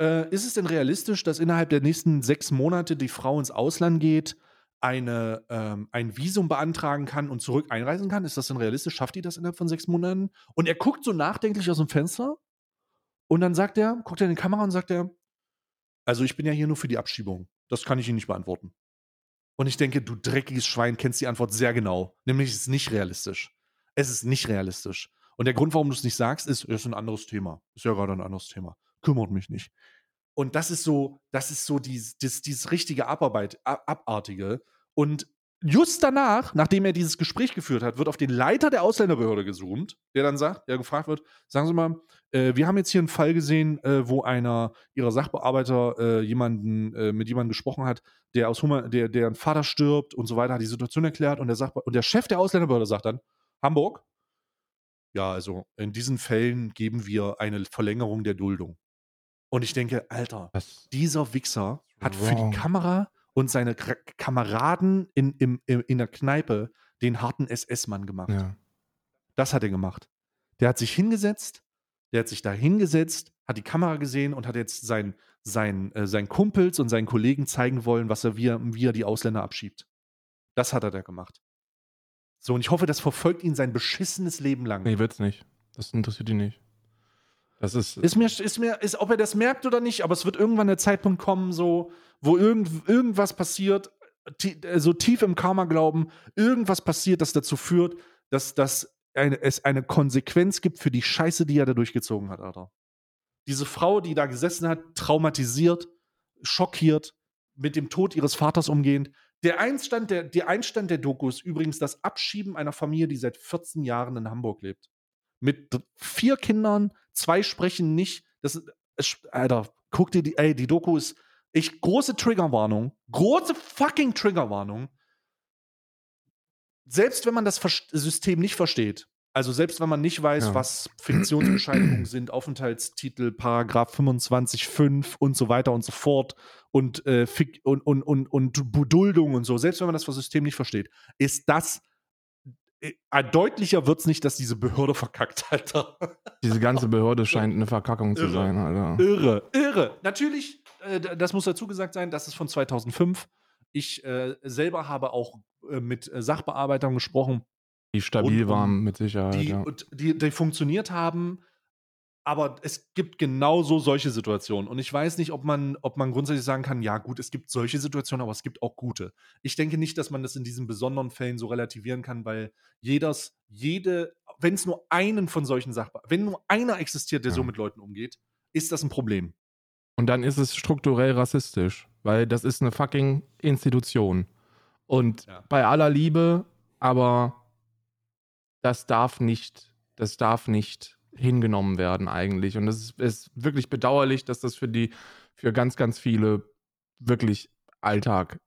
[SPEAKER 1] äh, ist es denn realistisch, dass innerhalb der nächsten sechs Monate die Frau ins Ausland geht, eine, ähm, ein Visum beantragen kann und zurück einreisen kann? Ist das denn realistisch? Schafft die das innerhalb von sechs Monaten? Und er guckt so nachdenklich aus dem Fenster und dann sagt er, guckt er in die Kamera und sagt er, also ich bin ja hier nur für die Abschiebung. Das kann ich Ihnen nicht beantworten. Und ich denke, du dreckiges Schwein kennst die Antwort sehr genau. Nämlich, es ist nicht realistisch. Es ist nicht realistisch. Und der Grund, warum du es nicht sagst, ist, es ist ein anderes Thema. Ist ja gerade ein anderes Thema. Kümmert mich nicht. Und das ist so, das ist so dieses, dieses, dieses richtige Abarbeit, Abartige. Und just danach, nachdem er dieses Gespräch geführt hat, wird auf den Leiter der Ausländerbehörde gezoomt, der dann sagt, der gefragt wird, sagen Sie mal, äh, wir haben jetzt hier einen Fall gesehen, äh, wo einer ihrer Sachbearbeiter äh, jemanden, äh, mit jemandem gesprochen hat, der aus Hummer, der, deren Vater stirbt und so weiter, hat die Situation erklärt und der, und der Chef der Ausländerbehörde sagt dann, Hamburg, ja, also in diesen Fällen geben wir eine Verlängerung der Duldung. Und ich denke, Alter,
[SPEAKER 2] Das,
[SPEAKER 1] dieser Wichser hat für
[SPEAKER 2] Wrong.
[SPEAKER 1] die Kamera und seine Kra- Kameraden in, im, im, in der Kneipe den harten SS-Mann gemacht.
[SPEAKER 2] ja.
[SPEAKER 1] Das hat er gemacht. Der hat sich hingesetzt, der hat sich da hingesetzt, hat die Kamera gesehen und hat jetzt seinen sein, äh, seinen Kumpels und seinen Kollegen zeigen wollen, was er, wie, er, wie er die Ausländer abschiebt. Das hat er da gemacht. So, und ich hoffe, das verfolgt ihn sein beschissenes Leben lang.
[SPEAKER 2] Nee, wird's nicht. Das interessiert ihn nicht. Das ist.
[SPEAKER 1] Ist mir, ist mir, ist, ob er das merkt oder nicht, aber es wird irgendwann der Zeitpunkt kommen, so, wo irgend, irgendwas passiert, tie- so tief im Karma glauben, irgendwas passiert, das dazu führt, dass, dass eine, es eine Konsequenz gibt für die Scheiße, die er da durchgezogen hat, Alter. Diese Frau, die da gesessen hat, traumatisiert, schockiert, mit dem Tod ihres Vaters umgehend. Der Einstand der, der Einstand der Doku ist übrigens das Abschieben einer Familie, die seit 14 Jahren in Hamburg lebt. Mit vier Kindern, zwei sprechen nicht. Das ist, Alter, guck dir die, ey, die Doku ist, ich, große Triggerwarnung, große fucking Triggerwarnung. Selbst wenn man das System nicht versteht, also selbst wenn man nicht weiß,
[SPEAKER 2] Ja.
[SPEAKER 1] was Fiktionsbescheinigungen sind, Aufenthaltstitel, Paragraph 25.5 und so weiter und so fort und, äh, und, und, und, und Beduldung und so, selbst wenn man das System nicht versteht, ist das äh, deutlicher wird es nicht, dass diese Behörde verkackt, Alter.
[SPEAKER 2] Diese ganze Behörde scheint eine Verkackung zu
[SPEAKER 1] Irre.
[SPEAKER 2] sein, Alter.
[SPEAKER 1] Irre, irre. Natürlich, äh, das muss dazu gesagt sein, das ist von 2005. Ich äh, selber habe auch äh, mit äh, Sachbearbeitern gesprochen,
[SPEAKER 2] Die stabil
[SPEAKER 1] Und,
[SPEAKER 2] waren, mit Sicherheit.
[SPEAKER 1] die,
[SPEAKER 2] ja.
[SPEAKER 1] die, die funktioniert haben. Aber es gibt genauso solche Situationen. Und ich weiß nicht, ob man, ob man grundsätzlich sagen kann, ja gut, es gibt solche Situationen, aber es gibt auch gute. Ich denke nicht, dass man das in diesen besonderen Fällen so relativieren kann, weil jedes, jede, wenn es nur einen von solchen Sachbearbeitern, wenn nur einer existiert, der
[SPEAKER 2] Ja.
[SPEAKER 1] so mit Leuten umgeht, ist das ein Problem.
[SPEAKER 2] Und dann ist es strukturell rassistisch, weil das ist eine fucking Institution. Und
[SPEAKER 1] Ja.
[SPEAKER 2] bei aller Liebe, aber das darf nicht, das darf nicht hingenommen werden eigentlich. Und es ist, ist wirklich bedauerlich, dass das für die, für ganz, ganz viele wirklich Alltag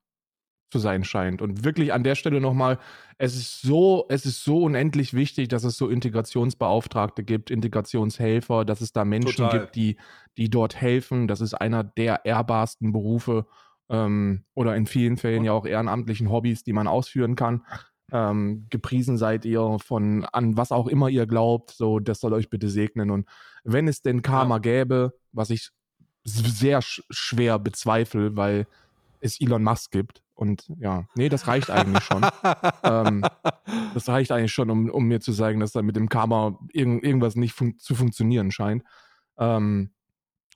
[SPEAKER 2] zu sein scheint. Und wirklich an der Stelle nochmal, es ist so, es ist so unendlich wichtig, dass es so Integrationsbeauftragte gibt, Integrationshelfer, dass es da Menschen
[SPEAKER 1] Total.
[SPEAKER 2] gibt, die, die dort helfen. Das ist einer der ehrbarsten Berufe ähm, oder in vielen Fällen ja auch ehrenamtlichen Hobbys, die man ausführen kann. Ähm, gepriesen seid ihr von an was auch immer ihr glaubt, so das soll euch bitte segnen. Und wenn es denn Karma gäbe, was ich sehr sch schwer bezweifle, weil es Elon Musk gibt. Und ja, nee, das reicht eigentlich schon. ähm, das reicht eigentlich schon, um, um mir zu sagen, dass da mit dem Karma irgend, irgendwas nicht fun zu funktionieren scheint. Ähm,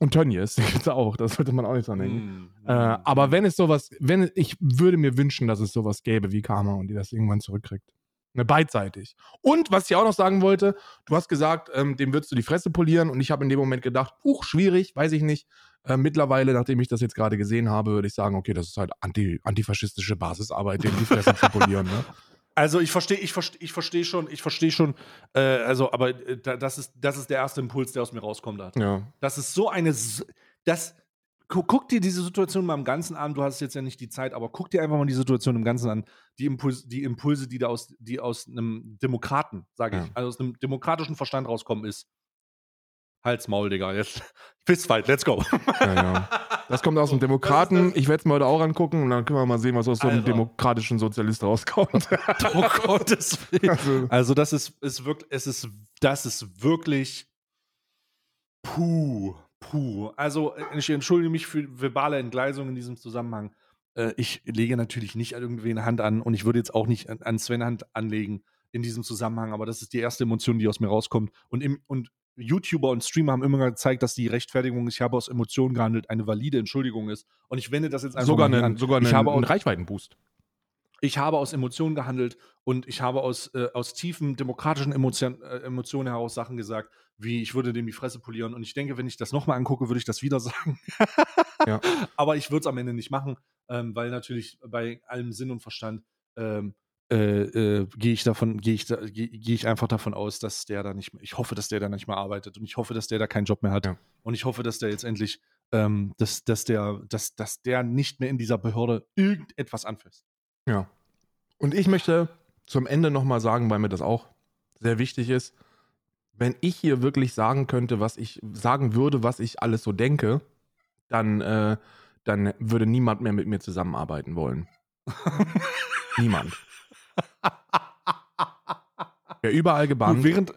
[SPEAKER 2] und Tönnies gibt es auch, das sollte man auch nicht dran denken.
[SPEAKER 1] Mm,
[SPEAKER 2] Äh, aber wenn es sowas, wenn ich würde mir wünschen, dass es sowas gäbe wie Karma und die das irgendwann zurückkriegt. Ne, beidseitig. Und was ich auch noch sagen wollte, du hast gesagt, ähm, dem würdest du die Fresse polieren und ich habe in dem Moment gedacht, huch, schwierig, weiß ich nicht. Äh, mittlerweile, nachdem ich das jetzt gerade gesehen habe, würde ich sagen, okay, das ist halt anti, antifaschistische Basisarbeit, dem die Fresse zu polieren. Ne?
[SPEAKER 1] Also ich verstehe, ich verstehe, ich verstehe schon, ich verstehe schon, äh, also, aber äh, da- das ist, das ist der erste Impuls, der aus mir rauskommt. Hat.
[SPEAKER 2] Ja.
[SPEAKER 1] Das ist so eine, das, gu- guck dir diese Situation mal im Ganzen an. Du hast jetzt ja nicht die Zeit, aber guck dir einfach mal die Situation im Ganzen an. Die Impulse, die Impulse, die da aus, die aus einem Demokraten, sage ich,
[SPEAKER 2] Ja.
[SPEAKER 1] also aus einem demokratischen Verstand rauskommen, ist Hals, Maul, Digga. Jetzt Fistfight, let's go.
[SPEAKER 2] Ja, ja. Das kommt aus dem Demokraten. Ich werde es mir heute auch angucken und dann können wir mal sehen, was aus so einem
[SPEAKER 1] Alter.
[SPEAKER 2] demokratischen Sozialist rauskommt.
[SPEAKER 1] oh Gottes Willen.
[SPEAKER 2] Also,
[SPEAKER 1] Also das ist, ist wirklich, es ist, das ist wirklich puh, puh. Also ich entschuldige mich für verbale Entgleisung in diesem Zusammenhang. Äh, Ich lege natürlich nicht irgendwie eine Hand an und ich würde jetzt auch nicht an- an Sven Hand anlegen in diesem Zusammenhang, aber das ist die erste Emotion, die aus mir rauskommt. Und, im, und YouTuber und Streamer haben immer gezeigt, dass die Rechtfertigung, ich habe aus Emotionen gehandelt, eine valide Entschuldigung ist. Und ich wende das jetzt einfach
[SPEAKER 2] sogar
[SPEAKER 1] mal
[SPEAKER 2] einen,
[SPEAKER 1] an.
[SPEAKER 2] sogar
[SPEAKER 1] ich
[SPEAKER 2] einen,
[SPEAKER 1] habe auch,
[SPEAKER 2] einen Reichweitenboost.
[SPEAKER 1] ich habe aus Emotionen gehandelt und ich habe aus, äh, aus tiefen demokratischen Emotion, äh, Emotionen heraus Sachen gesagt, wie ich würde dem die Fresse polieren. Und ich denke, wenn ich das nochmal angucke, würde ich das wieder sagen.
[SPEAKER 2] Ja.
[SPEAKER 1] Aber ich würde es am Ende nicht machen, ähm, weil natürlich bei allem Sinn und Verstand ähm, äh, äh, gehe ich davon, gehe ich, da, gehe gehe ich einfach davon aus, dass der da nicht mehr, ich hoffe, dass der da nicht mehr arbeitet und ich hoffe, dass der da keinen Job mehr hat.
[SPEAKER 2] Ja.
[SPEAKER 1] Und ich hoffe, dass der jetzt endlich, ähm, dass, dass der, dass, dass der nicht mehr in dieser Behörde irgendetwas anfasst.
[SPEAKER 2] Ja. Und ich möchte zum Ende nochmal sagen, weil mir das auch sehr wichtig ist, wenn ich hier wirklich sagen könnte, was ich sagen würde, was ich alles so denke, dann, äh, dann würde niemand mehr mit mir zusammenarbeiten wollen. niemand. Ja, überall gebannt.
[SPEAKER 1] während,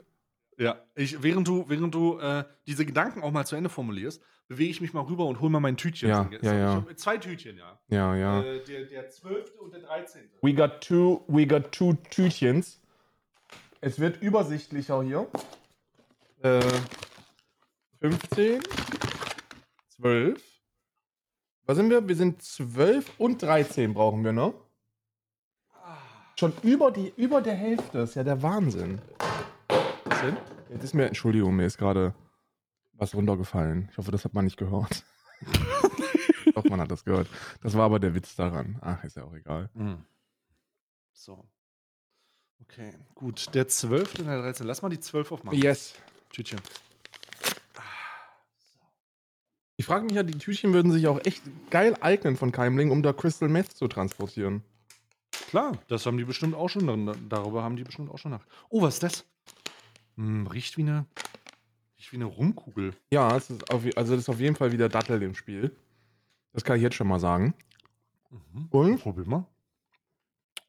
[SPEAKER 1] ja, ich, während du, während du äh, diese Gedanken auch mal zu Ende formulierst, bewege ich mich mal rüber und hol mal mein Tütchen.
[SPEAKER 2] Ja, ja, ja.
[SPEAKER 1] zwei Tütchen, ja.
[SPEAKER 2] Ja, ja.
[SPEAKER 1] Äh, der, der 12. und der 13.
[SPEAKER 2] We got two, we got two Tütchens. Es wird übersichtlicher hier. Äh, 15, 12. Was sind wir? Wir sind 12 und 13 brauchen wir noch. Schon über, die, über der Hälfte. Ist ja der Wahnsinn.
[SPEAKER 1] Was denn?
[SPEAKER 2] Jetzt ist mir, Entschuldigung, mir ist gerade was runtergefallen. Ich hoffe, das hat man nicht gehört. Doch, man hat das gehört. Das war aber der Witz daran. Ach, ist ja auch egal.
[SPEAKER 1] Hm. So. Okay, gut. Der 12. und der 13. Lass mal die 12 aufmachen.
[SPEAKER 2] Yes.
[SPEAKER 1] Tütchen.
[SPEAKER 2] Ich frage mich ja, die Tütchen würden sich auch echt geil eignen von Keimling, um da Crystal Meth zu transportieren.
[SPEAKER 1] Klar, das haben die bestimmt auch schon, dann- darüber haben die bestimmt auch schon nach. Oh, was ist das? Hm, riecht wie eine, riecht wie eine Rumkugel.
[SPEAKER 2] Ja, es ist auf, also das ist auf jeden Fall wieder Dattel im Spiel. Das kann ich jetzt schon mal sagen.
[SPEAKER 1] Mhm.
[SPEAKER 2] Und?
[SPEAKER 1] Probier mal.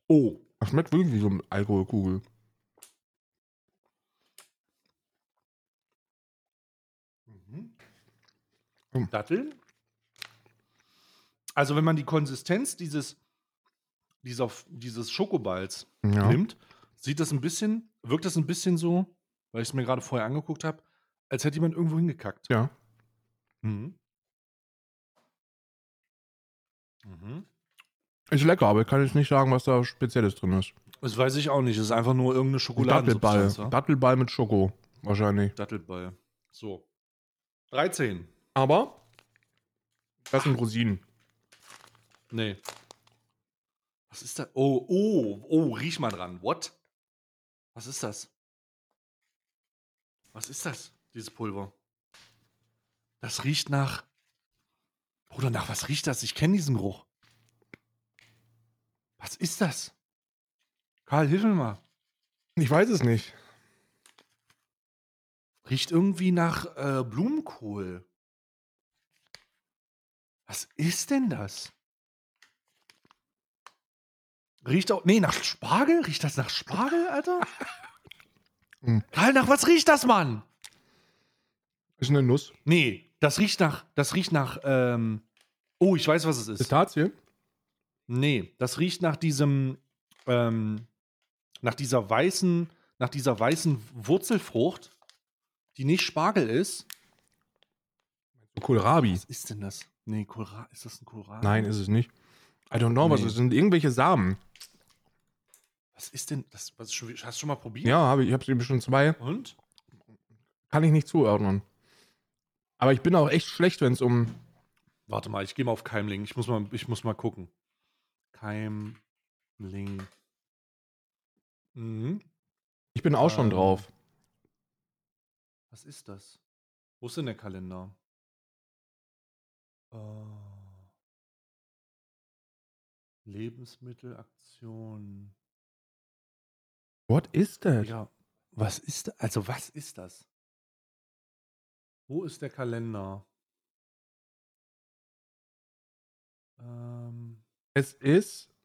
[SPEAKER 1] Oh,
[SPEAKER 2] Das schmeckt wirklich wie so eine Alkoholkugel.
[SPEAKER 1] Mhm.
[SPEAKER 2] Hm.
[SPEAKER 1] Datteln? Also, wenn man die Konsistenz dieses, dieser, dieses Schokoballs
[SPEAKER 2] Ja.
[SPEAKER 1] nimmt, sieht das ein bisschen, wirkt das ein bisschen so, weil ich es mir gerade vorher angeguckt habe, als hätte jemand irgendwo hingekackt.
[SPEAKER 2] Ja.
[SPEAKER 1] Mhm. Mhm.
[SPEAKER 2] Ist lecker, aber ich kann jetzt nicht sagen, was da Spezielles drin ist.
[SPEAKER 1] Das weiß ich auch nicht. Das ist einfach nur irgendeine
[SPEAKER 2] Ein
[SPEAKER 1] Schokoladensubstanz.
[SPEAKER 2] Dattelball.
[SPEAKER 1] ja?
[SPEAKER 2] Dattelball mit Schoko. Wahrscheinlich.
[SPEAKER 1] Dattelball. So. 13.
[SPEAKER 2] Aber das sind Rosinen.
[SPEAKER 1] Nee. Was ist das? Oh, oh, oh, riech mal dran. What? Was ist das? Was ist das, dieses Pulver? Das riecht nach. Bruder, nach was riecht das? Ich kenne diesen Geruch. Was ist das? Karl, hilf mir mal.
[SPEAKER 2] Ich weiß es nicht.
[SPEAKER 1] Riecht irgendwie nach äh, Blumenkohl. Was ist denn das? Riecht auch. Nee, nach Spargel? Riecht das nach Spargel, Alter?
[SPEAKER 2] Hm.
[SPEAKER 1] Karl, nach was riecht das, Mann?
[SPEAKER 2] Ist eine Nuss.
[SPEAKER 1] Nee, das riecht nach. Das riecht nach. Ähm, oh, ich weiß, was es ist.
[SPEAKER 2] Pistazie?
[SPEAKER 1] Nee, das riecht nach diesem, ähm, nach dieser weißen, nach dieser weißen Wurzelfrucht, die nicht Spargel ist.
[SPEAKER 2] Kohlrabi.
[SPEAKER 1] Was ist denn das? Nee, Kohlrabi. Ist das ein Kohlrabi?
[SPEAKER 2] Nein, ist es nicht. I don't know, was es sind. Irgendwelche Samen.
[SPEAKER 1] Was ist denn das? Was, schon- hast du schon mal probiert?
[SPEAKER 2] Ja, habe ich, ich habe schon zwei.
[SPEAKER 1] Und?
[SPEAKER 2] Kann ich nicht zuordnen. Aber ich bin auch echt schlecht, wenn es um.
[SPEAKER 1] Warte mal, ich gehe mal auf Keimling. Ich muss mal, ich muss mal gucken. Keimling. Mhm.
[SPEAKER 2] Ich bin auch schon
[SPEAKER 1] Ähm.
[SPEAKER 2] drauf.
[SPEAKER 1] Was ist das? Wo ist denn der Kalender? Oh. Lebensmittelaktion.
[SPEAKER 2] What is that?
[SPEAKER 1] Ja, was ist da? Also, was ist das? Wo ist der Kalender? Ähm,
[SPEAKER 2] Es ist.
[SPEAKER 1] –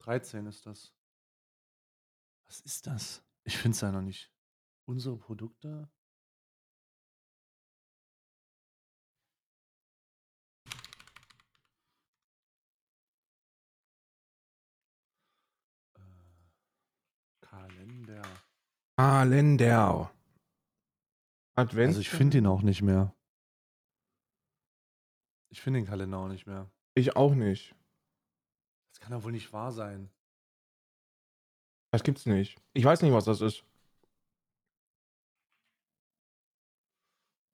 [SPEAKER 1] 13 ist das. Was ist das? Ich finde es ja noch nicht. Unsere Produkte? Äh, Kalender.
[SPEAKER 2] Kalender. Advent.
[SPEAKER 1] Also ich finde ihn auch nicht mehr. Ich finde den Kalender auch nicht mehr.
[SPEAKER 2] Ich auch nicht.
[SPEAKER 1] Das kann ja wohl nicht wahr sein.
[SPEAKER 2] Das gibt's nicht. Ich weiß nicht, was das ist.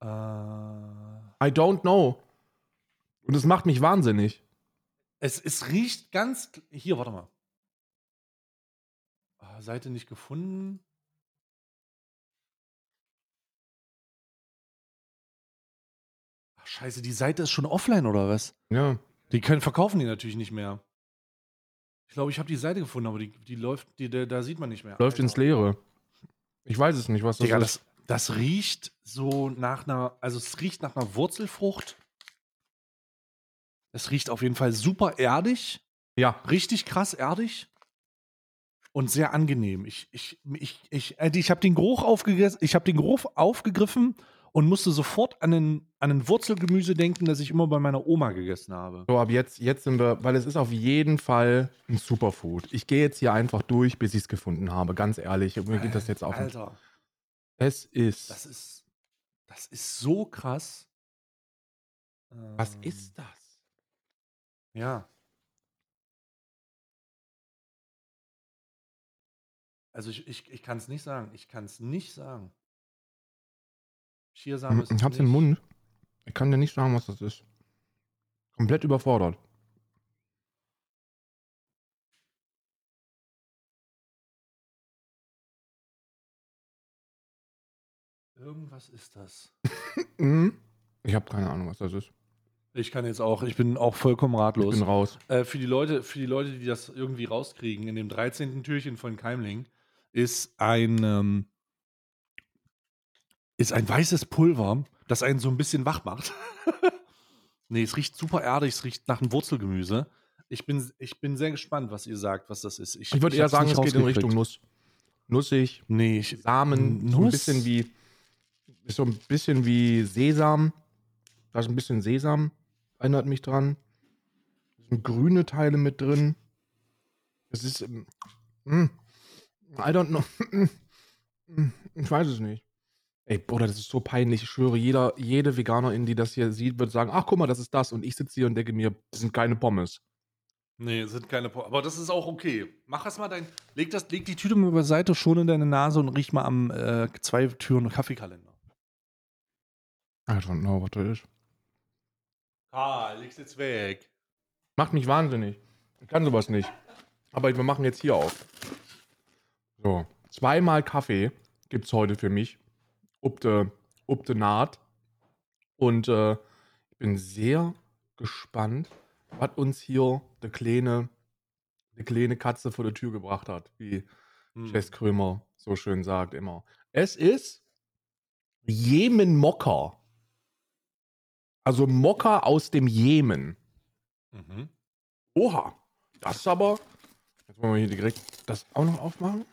[SPEAKER 1] Äh,
[SPEAKER 2] I don't know. Und es macht mich wahnsinnig.
[SPEAKER 1] es, es riecht ganz. Hier, warte mal. Ah, Seite nicht gefunden. Scheiße, die Seite ist schon offline oder was?
[SPEAKER 2] Ja.
[SPEAKER 1] Die können verkaufen die natürlich nicht mehr. Ich glaube, ich habe die Seite gefunden, aber die, die läuft, die, da, da sieht man nicht mehr.
[SPEAKER 2] Läuft ins Leere. Ich weiß es nicht, was das
[SPEAKER 1] Digga,
[SPEAKER 2] ist.
[SPEAKER 1] das, das riecht so nach einer, also es riecht nach einer Wurzelfrucht. Es riecht auf jeden Fall super erdig,
[SPEAKER 2] ja.
[SPEAKER 1] richtig krass erdig und sehr angenehm. Ich, ich, ich, ich, äh, ich habe den Geruch aufgegriffen, ich habe den Geruch aufgegriffen und musste sofort an ein, an ein Wurzelgemüse denken, das ich immer bei meiner Oma gegessen habe.
[SPEAKER 2] So, ab jetzt, jetzt sind wir, weil es ist auf jeden Fall ein Superfood. Ich gehe jetzt hier einfach durch, bis ich es gefunden habe. Ganz ehrlich, mir geht das jetzt auf.
[SPEAKER 1] Alter,
[SPEAKER 2] Es ist.
[SPEAKER 1] das ist, das ist so krass.
[SPEAKER 2] was
[SPEAKER 1] Ähm,
[SPEAKER 2] ist das?
[SPEAKER 1] Ja. Also ich, ich, ich kann es nicht sagen. Ich kann es nicht sagen. Chiasamen ist
[SPEAKER 2] Ich
[SPEAKER 1] es
[SPEAKER 2] hab's im
[SPEAKER 1] nicht.
[SPEAKER 2] Mund. Ich kann dir nicht sagen, was das ist. Komplett überfordert.
[SPEAKER 1] Irgendwas ist das.
[SPEAKER 2] Mhm. Ich habe keine Ahnung, was das ist.
[SPEAKER 1] Ich kann jetzt auch, ich bin auch vollkommen
[SPEAKER 2] Ich
[SPEAKER 1] ratlos.
[SPEAKER 2] bin raus.
[SPEAKER 1] Äh, für, die Leute, für die Leute, die das irgendwie rauskriegen, in dem 13. Türchen von Keimling ist ein, ähm, ist ein weißes Pulver, das einen so ein bisschen wach macht. nee, es riecht super erdig, es riecht nach einem Wurzelgemüse. Ich bin, ich bin sehr gespannt, was ihr sagt, was das ist.
[SPEAKER 2] Ich würde eher sagen, es geht in. Richtung Nuss. Nussig,
[SPEAKER 1] Nee, ich,
[SPEAKER 2] Samen, so ein
[SPEAKER 1] Nuss?
[SPEAKER 2] bisschen wie. So ein bisschen wie Sesam. Da ist ein bisschen Sesam, erinnert mich dran. Es sind grüne Teile mit drin. Es ist. ähm, mm, I don't know. Mm, ich weiß es nicht. Ey, Bruder, das ist so peinlich. Ich schwöre, jeder, jede Veganerin, die das hier sieht, wird sagen: Ach, guck mal, das ist das. Und ich sitze hier und denke mir, das sind keine Pommes.
[SPEAKER 1] nee, sind keine. Po aber das ist auch okay. Mach das mal dein. Leg, das, leg die Tüte mal beiseite, schon in deine Nase und riech mal am äh, zwei Türen Kaffeekalender.
[SPEAKER 2] I don't know, was das ist.
[SPEAKER 1] Ah, leg's jetzt weg.
[SPEAKER 2] Macht mich wahnsinnig. Ich kann sowas nicht. Aber wir machen jetzt hier auf. So, zweimal Kaffee gibt's heute für mich. Ob de, ob de Naht. Und äh, ich bin sehr gespannt, was uns hier der kleine, die kleine Katze vor der Tür gebracht hat, wie
[SPEAKER 1] Hm.
[SPEAKER 2] Jess Krömer so schön sagt immer. Es ist Jemen Mokka. Also Mokka aus dem Jemen.
[SPEAKER 1] Mhm.
[SPEAKER 2] Oha, das ist aber. Jetzt wollen wir hier direkt das auch noch aufmachen.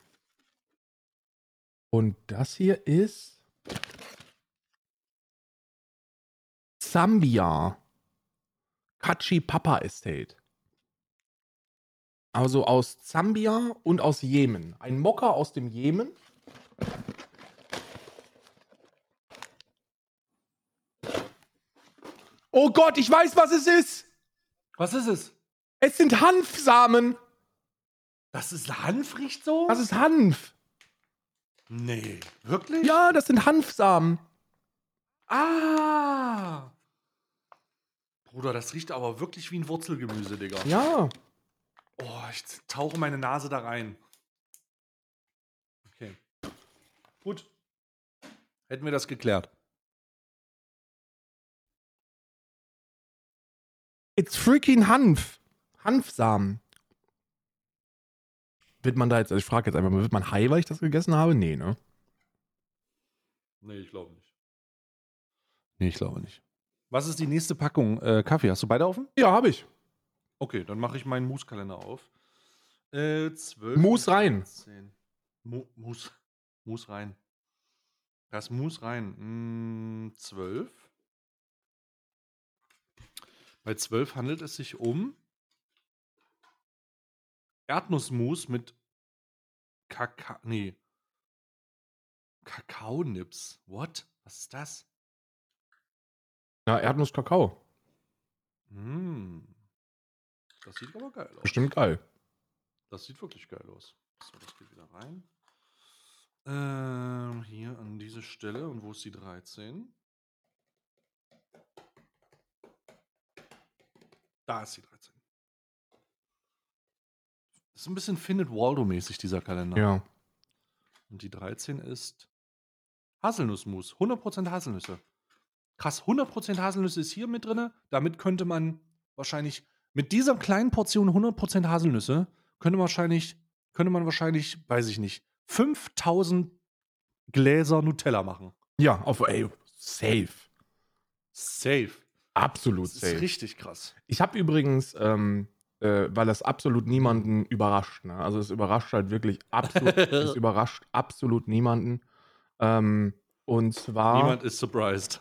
[SPEAKER 2] Und das hier ist Zambia. Kachi Papa Estate. Also aus Zambia und aus Jemen. Ein Mokka aus dem Jemen. Oh Gott, ich weiß, was es ist.
[SPEAKER 1] Was ist es?
[SPEAKER 2] Es sind Hanfsamen.
[SPEAKER 1] Das ist Hanf, riecht so?
[SPEAKER 2] Das ist Hanf.
[SPEAKER 1] nee, wirklich?
[SPEAKER 2] Ja, das sind Hanfsamen.
[SPEAKER 1] Ah! Bruder, das riecht aber wirklich wie ein Wurzelgemüse, Digga.
[SPEAKER 2] Ja.
[SPEAKER 1] Oh, ich tauche meine Nase da rein. Okay. Gut. Hätten wir das geklärt.
[SPEAKER 2] It's freaking Hanf. Hanfsamen. Wird man da jetzt, also ich frage jetzt einfach mal, wird man high, weil ich das gegessen habe? Nee, ne?
[SPEAKER 1] Nee, ich glaube nicht. Nee, ich glaube nicht. Was ist die nächste Packung äh, Kaffee? Hast du beide offen?
[SPEAKER 2] Ja, habe ich.
[SPEAKER 1] Okay, dann mache ich meinen Mooskalender auf. Äh, 12.
[SPEAKER 2] Mus rein.
[SPEAKER 1] 13. Mu Mus. Mus rein. Das Mus rein. Mm, 12. Bei 12 handelt es sich um Erdnussmus mit Kakao. Nee. Kakaonips. What? Was ist das?
[SPEAKER 2] Ja, Erdnuss Kakao.
[SPEAKER 1] Mm. Das sieht aber geil aus.
[SPEAKER 2] Bestimmt geil.
[SPEAKER 1] Das sieht wirklich geil aus. So, das geht wieder rein. Ähm, hier an diese Stelle. Und wo ist die 13? Da ist die 13. Das ist ein bisschen Findet Waldo-mäßig, dieser Kalender.
[SPEAKER 2] Ja.
[SPEAKER 1] Und die 13 ist Haselnussmus. 100% Haselnüsse. Krass, 100% Haselnüsse ist hier mit drin. Damit könnte man wahrscheinlich, mit dieser kleinen Portion 100% Haselnüsse, könnte man wahrscheinlich, könnte man wahrscheinlich, weiß ich nicht, 5000 Gläser Nutella machen.
[SPEAKER 2] Ja, auf, ey, safe.
[SPEAKER 1] Safe.
[SPEAKER 2] Absolut
[SPEAKER 1] Das ist
[SPEAKER 2] safe.
[SPEAKER 1] richtig krass.
[SPEAKER 2] Ich habe übrigens, ähm, äh, weil das absolut niemanden überrascht, ne? also es überrascht halt wirklich absolut, es überrascht absolut niemanden. Ähm, und zwar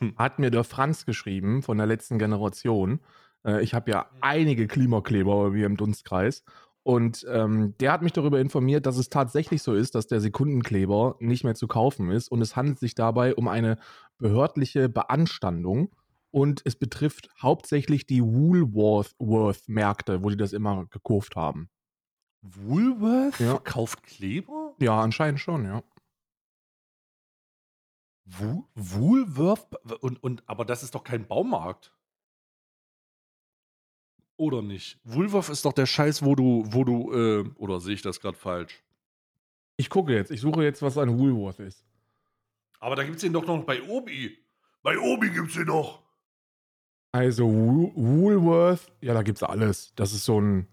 [SPEAKER 2] hat mir der Franz geschrieben von der letzten Generation. Äh, ich habe ja einige Klimakleber bei mir im Dunstkreis. Und ähm, der hat mich darüber informiert, dass es tatsächlich so ist, dass der Sekundenkleber nicht mehr zu kaufen ist. Und es handelt sich dabei um eine behördliche Beanstandung. Und es betrifft hauptsächlich die Woolworth-Märkte, wo die das immer gekauft haben.
[SPEAKER 1] Woolworth
[SPEAKER 2] Ja.
[SPEAKER 1] verkauft Kleber?
[SPEAKER 2] Ja, anscheinend schon, ja.
[SPEAKER 1] Wo Woolworth? Und, und, aber das ist doch kein Baumarkt. Oder nicht? Woolworth ist doch der Scheiß, wo du, wo du, äh, oder sehe ich das gerade falsch?
[SPEAKER 2] Ich gucke jetzt, ich suche jetzt, was ein Woolworth ist.
[SPEAKER 1] Aber da gibt es den doch noch bei Obi. Bei Obi gibt es den doch.
[SPEAKER 2] Also Wool- Woolworth, ja, da gibt's alles. Das ist so ein,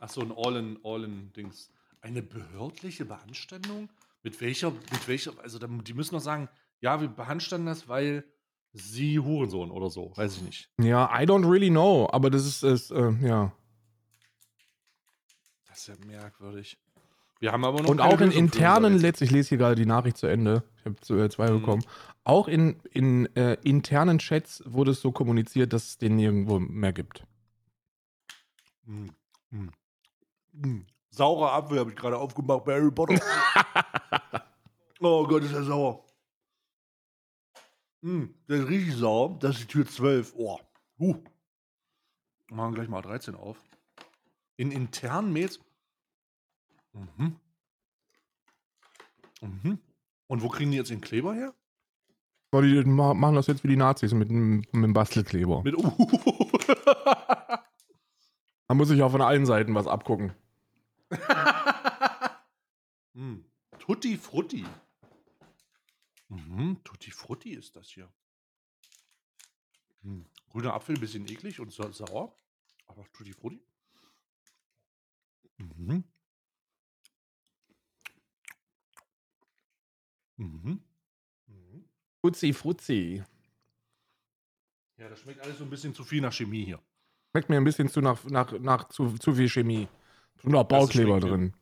[SPEAKER 1] Ach so, ein All-in, All-in-Dings. Eine behördliche Beanstandung? Mit welcher, mit welcher, also die müssen doch sagen, ja, wir beanstanden das, weil sie Hurensohn oder so, weiß ich nicht.
[SPEAKER 2] ja, I don't really know, aber das ist, ist äh, ja.
[SPEAKER 1] Das ist ja merkwürdig. Wir haben aber noch
[SPEAKER 2] Und auch in internen, letzt, ich lese hier gerade die Nachricht zu Ende, ich habe zwei
[SPEAKER 1] Mhm.
[SPEAKER 2] bekommen, auch in, in äh, internen Chats wurde es so kommuniziert, dass es den nirgendwo mehr gibt.
[SPEAKER 1] Mm, mm, mm. Saurer Apfel habe ich gerade aufgemacht bei Harry Potter. oh Gott, ist der sauer. Mm, der ist richtig sauer. Das ist die Tür 12. Oh. Huh. Machen gleich mal 13 auf. In internen Mails. Mhm. Mhm. Und wo kriegen die jetzt den Kleber her?
[SPEAKER 2] Die ma- machen das jetzt wie die Nazis mit, dem- mit dem Bastelkleber.
[SPEAKER 1] Mit U.
[SPEAKER 2] Da muss ich auch von allen Seiten was abgucken.
[SPEAKER 1] mm. Tutti Frutti. Mhm, Tutti Frutti ist das hier. Hm. Grüner Apfel, bisschen eklig und sa sauer. Aber Tutti Frutti. Mhm. Mhm. Mhm.
[SPEAKER 2] Fuzzi, Fuzzi.
[SPEAKER 1] Ja, das schmeckt alles so ein bisschen zu viel nach Chemie hier.
[SPEAKER 2] Schmeckt mir ein bisschen zu nach, nach, nach zu, zu viel Chemie. Auch
[SPEAKER 1] Das
[SPEAKER 2] Baukleber
[SPEAKER 1] mir.
[SPEAKER 2] drin.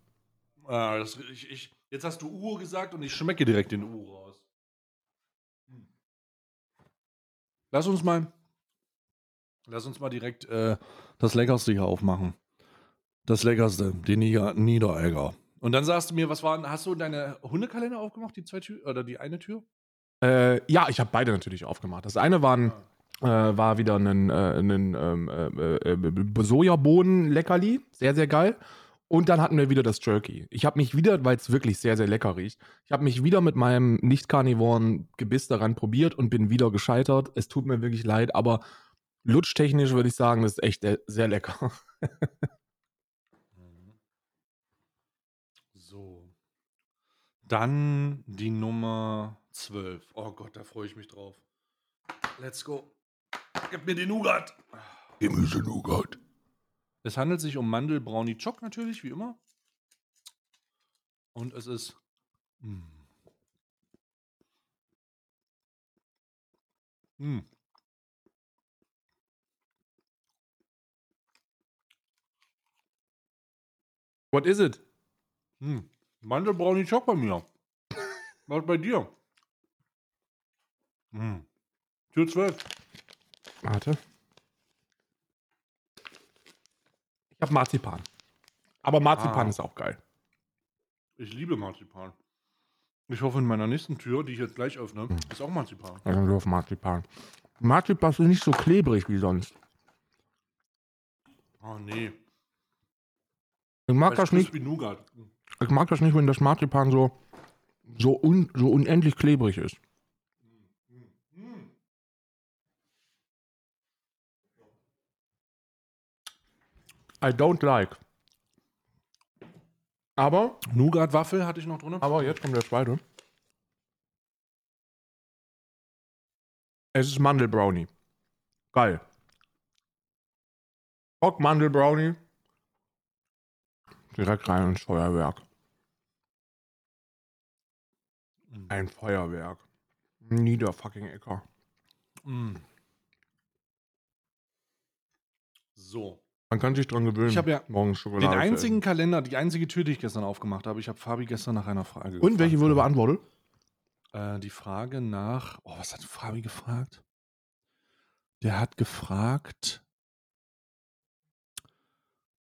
[SPEAKER 1] Ah, das, ich, ich, jetzt hast du Uhr gesagt und ich schmecke direkt den Uhr Lass uns mal Lass uns mal direkt äh, das Leckerste hier aufmachen. Das Leckerste, die Nieder Niederegger. Und dann sagst du mir, was waren, hast du deine Hundekalender aufgemacht, die zwei Tür oder die eine Tür?
[SPEAKER 2] Äh, ja, ich habe beide natürlich aufgemacht. Das eine war, ein, äh, war wieder ein, ein äh, äh, Sojabohnen-Leckerli. Sehr, sehr geil. Und dann hatten wir wieder das Jerky. Ich habe mich wieder, weil es wirklich sehr, sehr lecker riecht, ich habe mich wieder mit meinem nicht-karnivoren Gebiss daran probiert und bin wieder gescheitert. Es tut mir wirklich leid, aber lutschtechnisch würde ich sagen, das ist echt sehr lecker.
[SPEAKER 1] so. Dann die Nummer 12. Oh Gott, da freue ich mich drauf. Let's go. Gib mir den Nougat.
[SPEAKER 2] Gemüse-Nougat.
[SPEAKER 1] Es handelt sich um Mandel Brownie Choc natürlich, wie immer. Und es ist. Mm. Mm.
[SPEAKER 2] What is it?
[SPEAKER 1] Mm. Mandel Brownie Choc bei mir. Was bei dir? Mm. Tür 12.
[SPEAKER 2] Warte. Ich habe Marzipan. Aber Marzipan
[SPEAKER 1] Ah.
[SPEAKER 2] ist auch geil.
[SPEAKER 1] Ich liebe Marzipan. Ich hoffe, in meiner nächsten Tür, die ich jetzt gleich öffne, ist auch Marzipan.
[SPEAKER 2] Also nur auf Marzipan. Marzipan ist nicht so klebrig wie sonst.
[SPEAKER 1] Oh nee.
[SPEAKER 2] Ich mag das nicht. Ich mag das nicht, wenn das Marzipan so so, un, so unendlich klebrig ist. I don't like. Aber,
[SPEAKER 1] Nougat-Waffel hatte ich noch drin.
[SPEAKER 2] aber jetzt kommt der zweite. Es ist Mandelbrownie. Geil. Rock Mandelbrownie. Direkt rein ins Feuerwerk. Ein Feuerwerk. Niederfucking Ecker.
[SPEAKER 1] Mm. So.
[SPEAKER 2] Man kann sich dran gewöhnen.
[SPEAKER 1] Ich habe ja
[SPEAKER 2] morgens Schokolade.
[SPEAKER 1] Den einzigen Kalender, die einzige Tür, die ich gestern aufgemacht habe, ich habe Fabi gestern nach einer Frage
[SPEAKER 2] essen. Und welche wurde beantwortet?
[SPEAKER 1] Äh, die Frage nach. Oh, was hat Fabi gefragt? Der hat gefragt.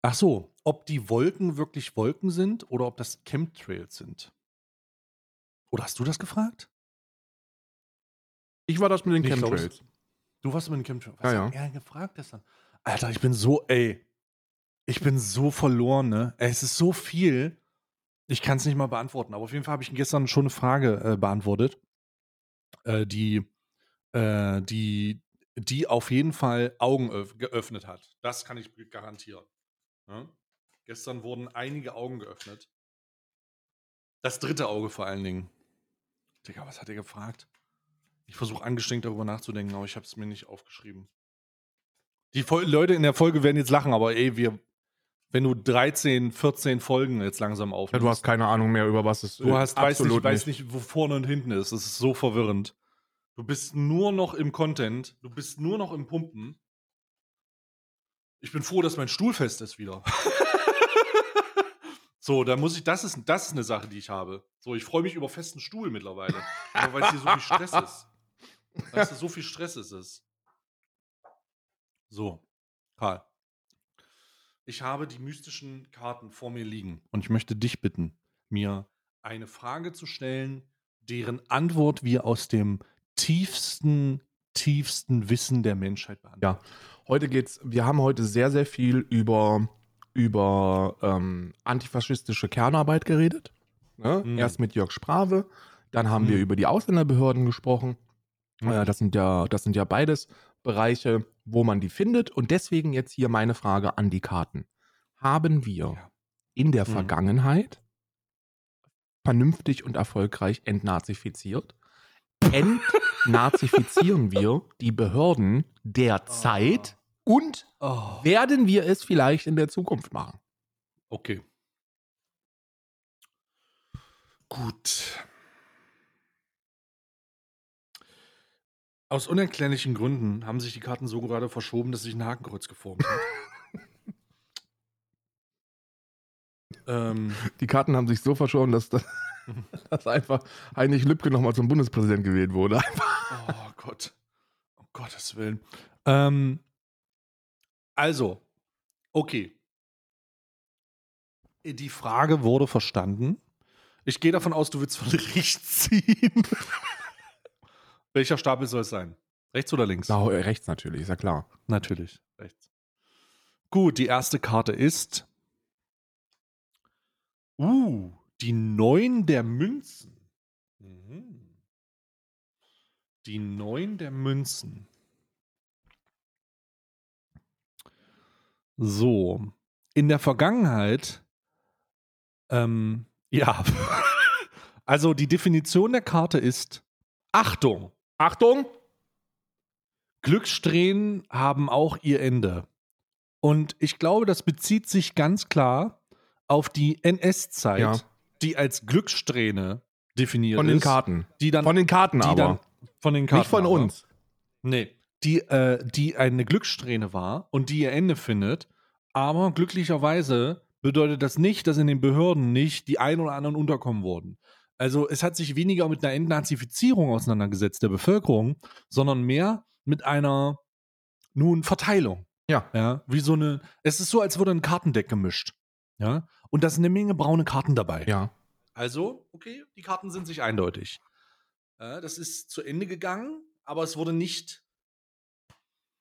[SPEAKER 1] Ach so, ob die Wolken wirklich Wolken sind oder ob das Chemtrails sind. Oder hast du das gefragt?
[SPEAKER 2] Ich war das mit den
[SPEAKER 1] Nee,
[SPEAKER 2] Chemtrails.
[SPEAKER 1] Du warst mit dem Chemtrails.
[SPEAKER 2] Ja,
[SPEAKER 1] Was
[SPEAKER 2] ja.
[SPEAKER 1] hat er gefragt gestern? Alter, ich bin so, ey. Ich bin so verloren, ne? Ey, Es ist so viel. Ich kann es nicht mal beantworten. Aber auf jeden Fall habe ich gestern schon eine Frage äh, beantwortet, äh, die, äh, die, die auf jeden Fall Augen öff geöffnet hat. Das kann ich garantieren. Ne? Gestern wurden einige Augen geöffnet. Das dritte Auge vor allen Dingen. Digga, was hat er gefragt? Ich versuche angestrengt darüber nachzudenken, aber ich habe es mir nicht aufgeschrieben. Die Fol Leute in der Folge werden jetzt lachen, aber ey, wir, wenn du 13, 14 Folgen jetzt langsam
[SPEAKER 2] Ja,
[SPEAKER 1] aufnimmst,
[SPEAKER 2] du hast keine Ahnung mehr, über was es
[SPEAKER 1] du hast, weißt nicht, weißt nicht, wo vorne und hinten ist. Das ist so verwirrend. Du bist nur noch im Content, du bist nur noch im Pumpen. Ich bin froh, dass mein Stuhl fest ist wieder. so, da muss ich, das ist, das ist eine Sache, die ich habe. So, ich freue mich über festen Stuhl mittlerweile. Aber weil es hier so viel Stress ist. Weißt du, so viel Stress ist es. So, Karl. Ich habe die mystischen Karten vor mir liegen und ich möchte dich bitten, mir eine Frage zu stellen, deren Antwort wir aus dem tiefsten, tiefsten Wissen der Menschheit beantworten.
[SPEAKER 2] Heute geht's, wir haben heute sehr, sehr viel über, über ähm, antifaschistische Kernarbeit geredet. Ne?
[SPEAKER 1] Mhm.
[SPEAKER 2] Erst mit Jörg Sprave, dann haben wir
[SPEAKER 1] Mhm.
[SPEAKER 2] über die Ausländerbehörden gesprochen.
[SPEAKER 1] Mhm.
[SPEAKER 2] Äh, das, sind ja, das sind ja beides Bereiche, wo man die findet. Und deswegen jetzt hier meine Frage an die Karten. Haben wir
[SPEAKER 1] Ja.
[SPEAKER 2] in der
[SPEAKER 1] Mhm.
[SPEAKER 2] Vergangenheit vernünftig und erfolgreich entnazifiziert? Entnazifizieren wir die Behörden derzeit und
[SPEAKER 1] Oh.
[SPEAKER 2] werden wir es vielleicht in der Zukunft machen?
[SPEAKER 1] Okay. Gut. Aus unerklärlichen Gründen haben sich die Karten so gerade verschoben, dass sich ein Hakenkreuz geformt hat. ähm,
[SPEAKER 2] Die Karten haben sich so verschoben, dass, dass, dass einfach Heinrich Lübke nochmal zum Bundespräsident gewählt wurde.
[SPEAKER 1] oh Gott. Um Gottes Willen. Ähm, Also, okay. Die Frage wurde verstanden. Ich gehe davon aus, du willst von rechts ziehen. Welcher Stapel soll es sein? Rechts oder links?
[SPEAKER 2] Na, äh, rechts natürlich, ist ja klar.
[SPEAKER 1] Natürlich, rechts. Gut, die erste Karte ist. Uh, die Neun der Münzen. Mhm. Die Neun der Münzen. So. In der Vergangenheit, ähm, ja. also die Definition der Karte ist Achtung.
[SPEAKER 2] Achtung!
[SPEAKER 1] Glückssträhnen haben auch ihr Ende. Und ich glaube, das bezieht sich ganz klar auf die NS-Zeit,
[SPEAKER 2] Ja.
[SPEAKER 1] die als Glückssträhne definiert
[SPEAKER 2] Von den
[SPEAKER 1] ist.
[SPEAKER 2] Karten.
[SPEAKER 1] Die dann,
[SPEAKER 2] Von den Karten aber.
[SPEAKER 1] dann von den Karten
[SPEAKER 2] Nicht von
[SPEAKER 1] aber.
[SPEAKER 2] uns.
[SPEAKER 1] Nee. Die, äh, die eine Glückssträhne war und die ihr Ende findet. Aber glücklicherweise bedeutet das nicht, dass in den Behörden nicht die ein oder anderen unterkommen wurden. Also es hat sich weniger mit einer Entnazifizierung auseinandergesetzt der Bevölkerung, sondern mehr mit einer nun Verteilung.
[SPEAKER 2] Ja.
[SPEAKER 1] Ja, wie so eine, es ist so, als würde ein Kartendeck gemischt. Ja, und da sind eine Menge braune Karten dabei.
[SPEAKER 2] Ja.
[SPEAKER 1] Also, okay, die Karten sind sich eindeutig. Äh, das ist zu Ende gegangen, aber es wurde nicht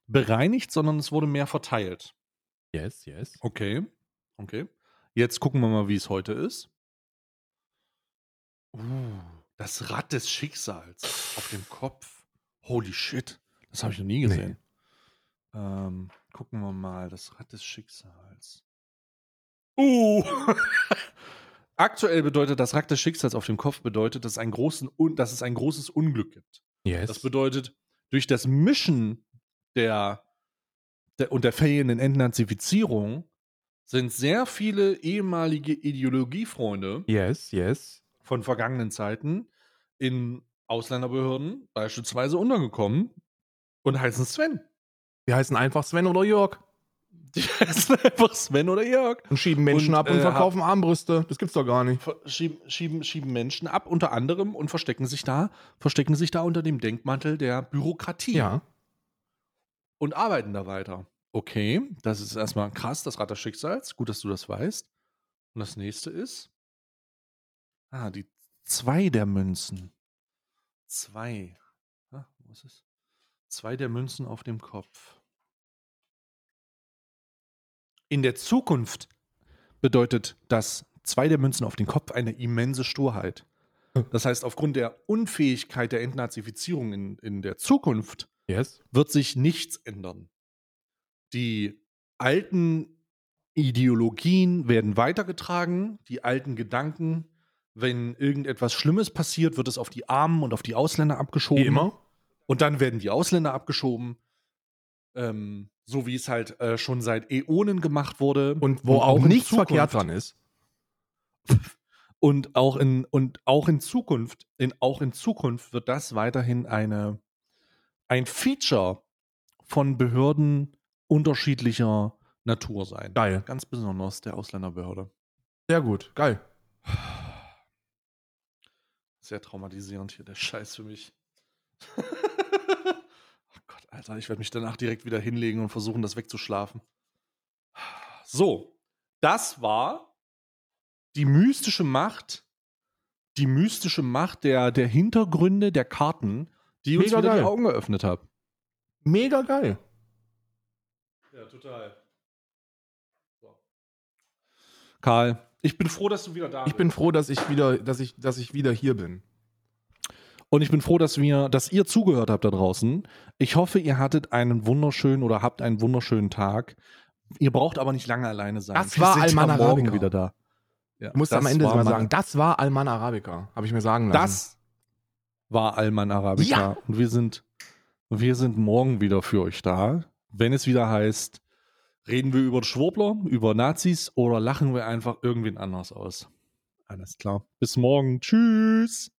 [SPEAKER 1] bereinigt, sondern es wurde mehr verteilt.
[SPEAKER 2] Yes, yes.
[SPEAKER 1] Okay, okay. Jetzt gucken wir mal, wie es heute ist. Uh, das Rad des Schicksals auf dem Kopf. Holy shit, das habe ich noch nie gesehen. Ähm, gucken wir mal, das Rad des Schicksals. Uh! Aktuell bedeutet das Rad des Schicksals auf dem Kopf bedeutet, dass, ein großen, dass es ein großes Unglück gibt.
[SPEAKER 2] Yes.
[SPEAKER 1] Das bedeutet, durch das Mischen der, der und der fehlenden Entnazifizierung sind sehr viele ehemalige Ideologiefreunde
[SPEAKER 2] yes, yes.
[SPEAKER 1] Von vergangenen Zeiten in Ausländerbehörden beispielsweise untergekommen und heißen Sven.
[SPEAKER 2] Wir heißen einfach Sven oder Jörg
[SPEAKER 1] Die heißen einfach Sven oder Jörg.
[SPEAKER 2] und schieben Menschen
[SPEAKER 1] Und,
[SPEAKER 2] ab und
[SPEAKER 1] äh,
[SPEAKER 2] verkaufen Armbrüste. Das gibt's doch gar nicht.
[SPEAKER 1] Schieben, schieben, schieben Menschen ab, unter anderem, und verstecken sich da, verstecken sich da unter dem Denkmantel der Bürokratie.
[SPEAKER 2] Ja.
[SPEAKER 1] und arbeiten da weiter. Okay, das ist erstmal krass, das Rad des Schicksals. Gut, dass du das weißt. Und das nächste ist. Ah, die zwei der Münzen. Zwei. Ah, wo ist es? Zwei der Münzen auf dem Kopf. In der Zukunft bedeutet das zwei der Münzen auf den Kopf eine immense Sturheit. Das heißt, aufgrund der Unfähigkeit der Entnazifizierung in, in der Zukunft
[SPEAKER 2] Yes.
[SPEAKER 1] wird sich nichts ändern. Die alten Ideologien werden weitergetragen, die alten Gedanken. Wenn irgendetwas Schlimmes passiert, wird es auf die Armen und auf die Ausländer abgeschoben.
[SPEAKER 2] Wie immer.
[SPEAKER 1] Und dann werden die Ausländer abgeschoben. Ähm, so wie es halt äh, schon seit Äonen gemacht wurde.
[SPEAKER 2] Und wo auch
[SPEAKER 1] in
[SPEAKER 2] nichts
[SPEAKER 1] Zukunft-
[SPEAKER 2] verkehrt dran ist.
[SPEAKER 1] Und auch in, und auch in Zukunft, in, auch in Zukunft wird das weiterhin eine, ein Feature von Behörden unterschiedlicher Natur sein.
[SPEAKER 2] Geil.
[SPEAKER 1] Ganz besonders der Ausländerbehörde.
[SPEAKER 2] Sehr gut. Geil.
[SPEAKER 1] Sehr traumatisierend hier, der Scheiß für mich. oh Gott, Alter, ich werde mich danach direkt wieder hinlegen und versuchen, das wegzuschlafen. So, das war die mystische Macht, die mystische Macht der, der Hintergründe der Karten, die uns
[SPEAKER 2] Mega
[SPEAKER 1] wieder
[SPEAKER 2] geil.
[SPEAKER 1] die Augen geöffnet hat.
[SPEAKER 2] Mega geil.
[SPEAKER 1] Ja, total. So. Karl, ich bin froh, dass du wieder da
[SPEAKER 2] Ich bin froh, dass ich wieder, dass ich, dass ich wieder hier bin.
[SPEAKER 1] Und ich bin froh, dass wir, dass ihr zugehört habt da draußen. Ich hoffe, ihr hattet einen wunderschönen oder habt einen wunderschönen Tag. Ihr braucht aber nicht lange alleine sein.
[SPEAKER 2] Das war Alman Arabica.
[SPEAKER 1] wieder da. Ja,
[SPEAKER 2] musst
[SPEAKER 1] das
[SPEAKER 2] am Ende
[SPEAKER 1] war
[SPEAKER 2] mal sagen, das war Alman Arabica. Habe ich mir sagen lassen.
[SPEAKER 1] Das war Alman Arabica.
[SPEAKER 2] Ja.
[SPEAKER 1] Und wir sind, wir sind morgen wieder für euch da. Wenn es wieder heißt, reden wir über Schwurbler, über Nazis oder lachen wir einfach irgendwen anders aus. Alles klar. Bis morgen. Tschüss.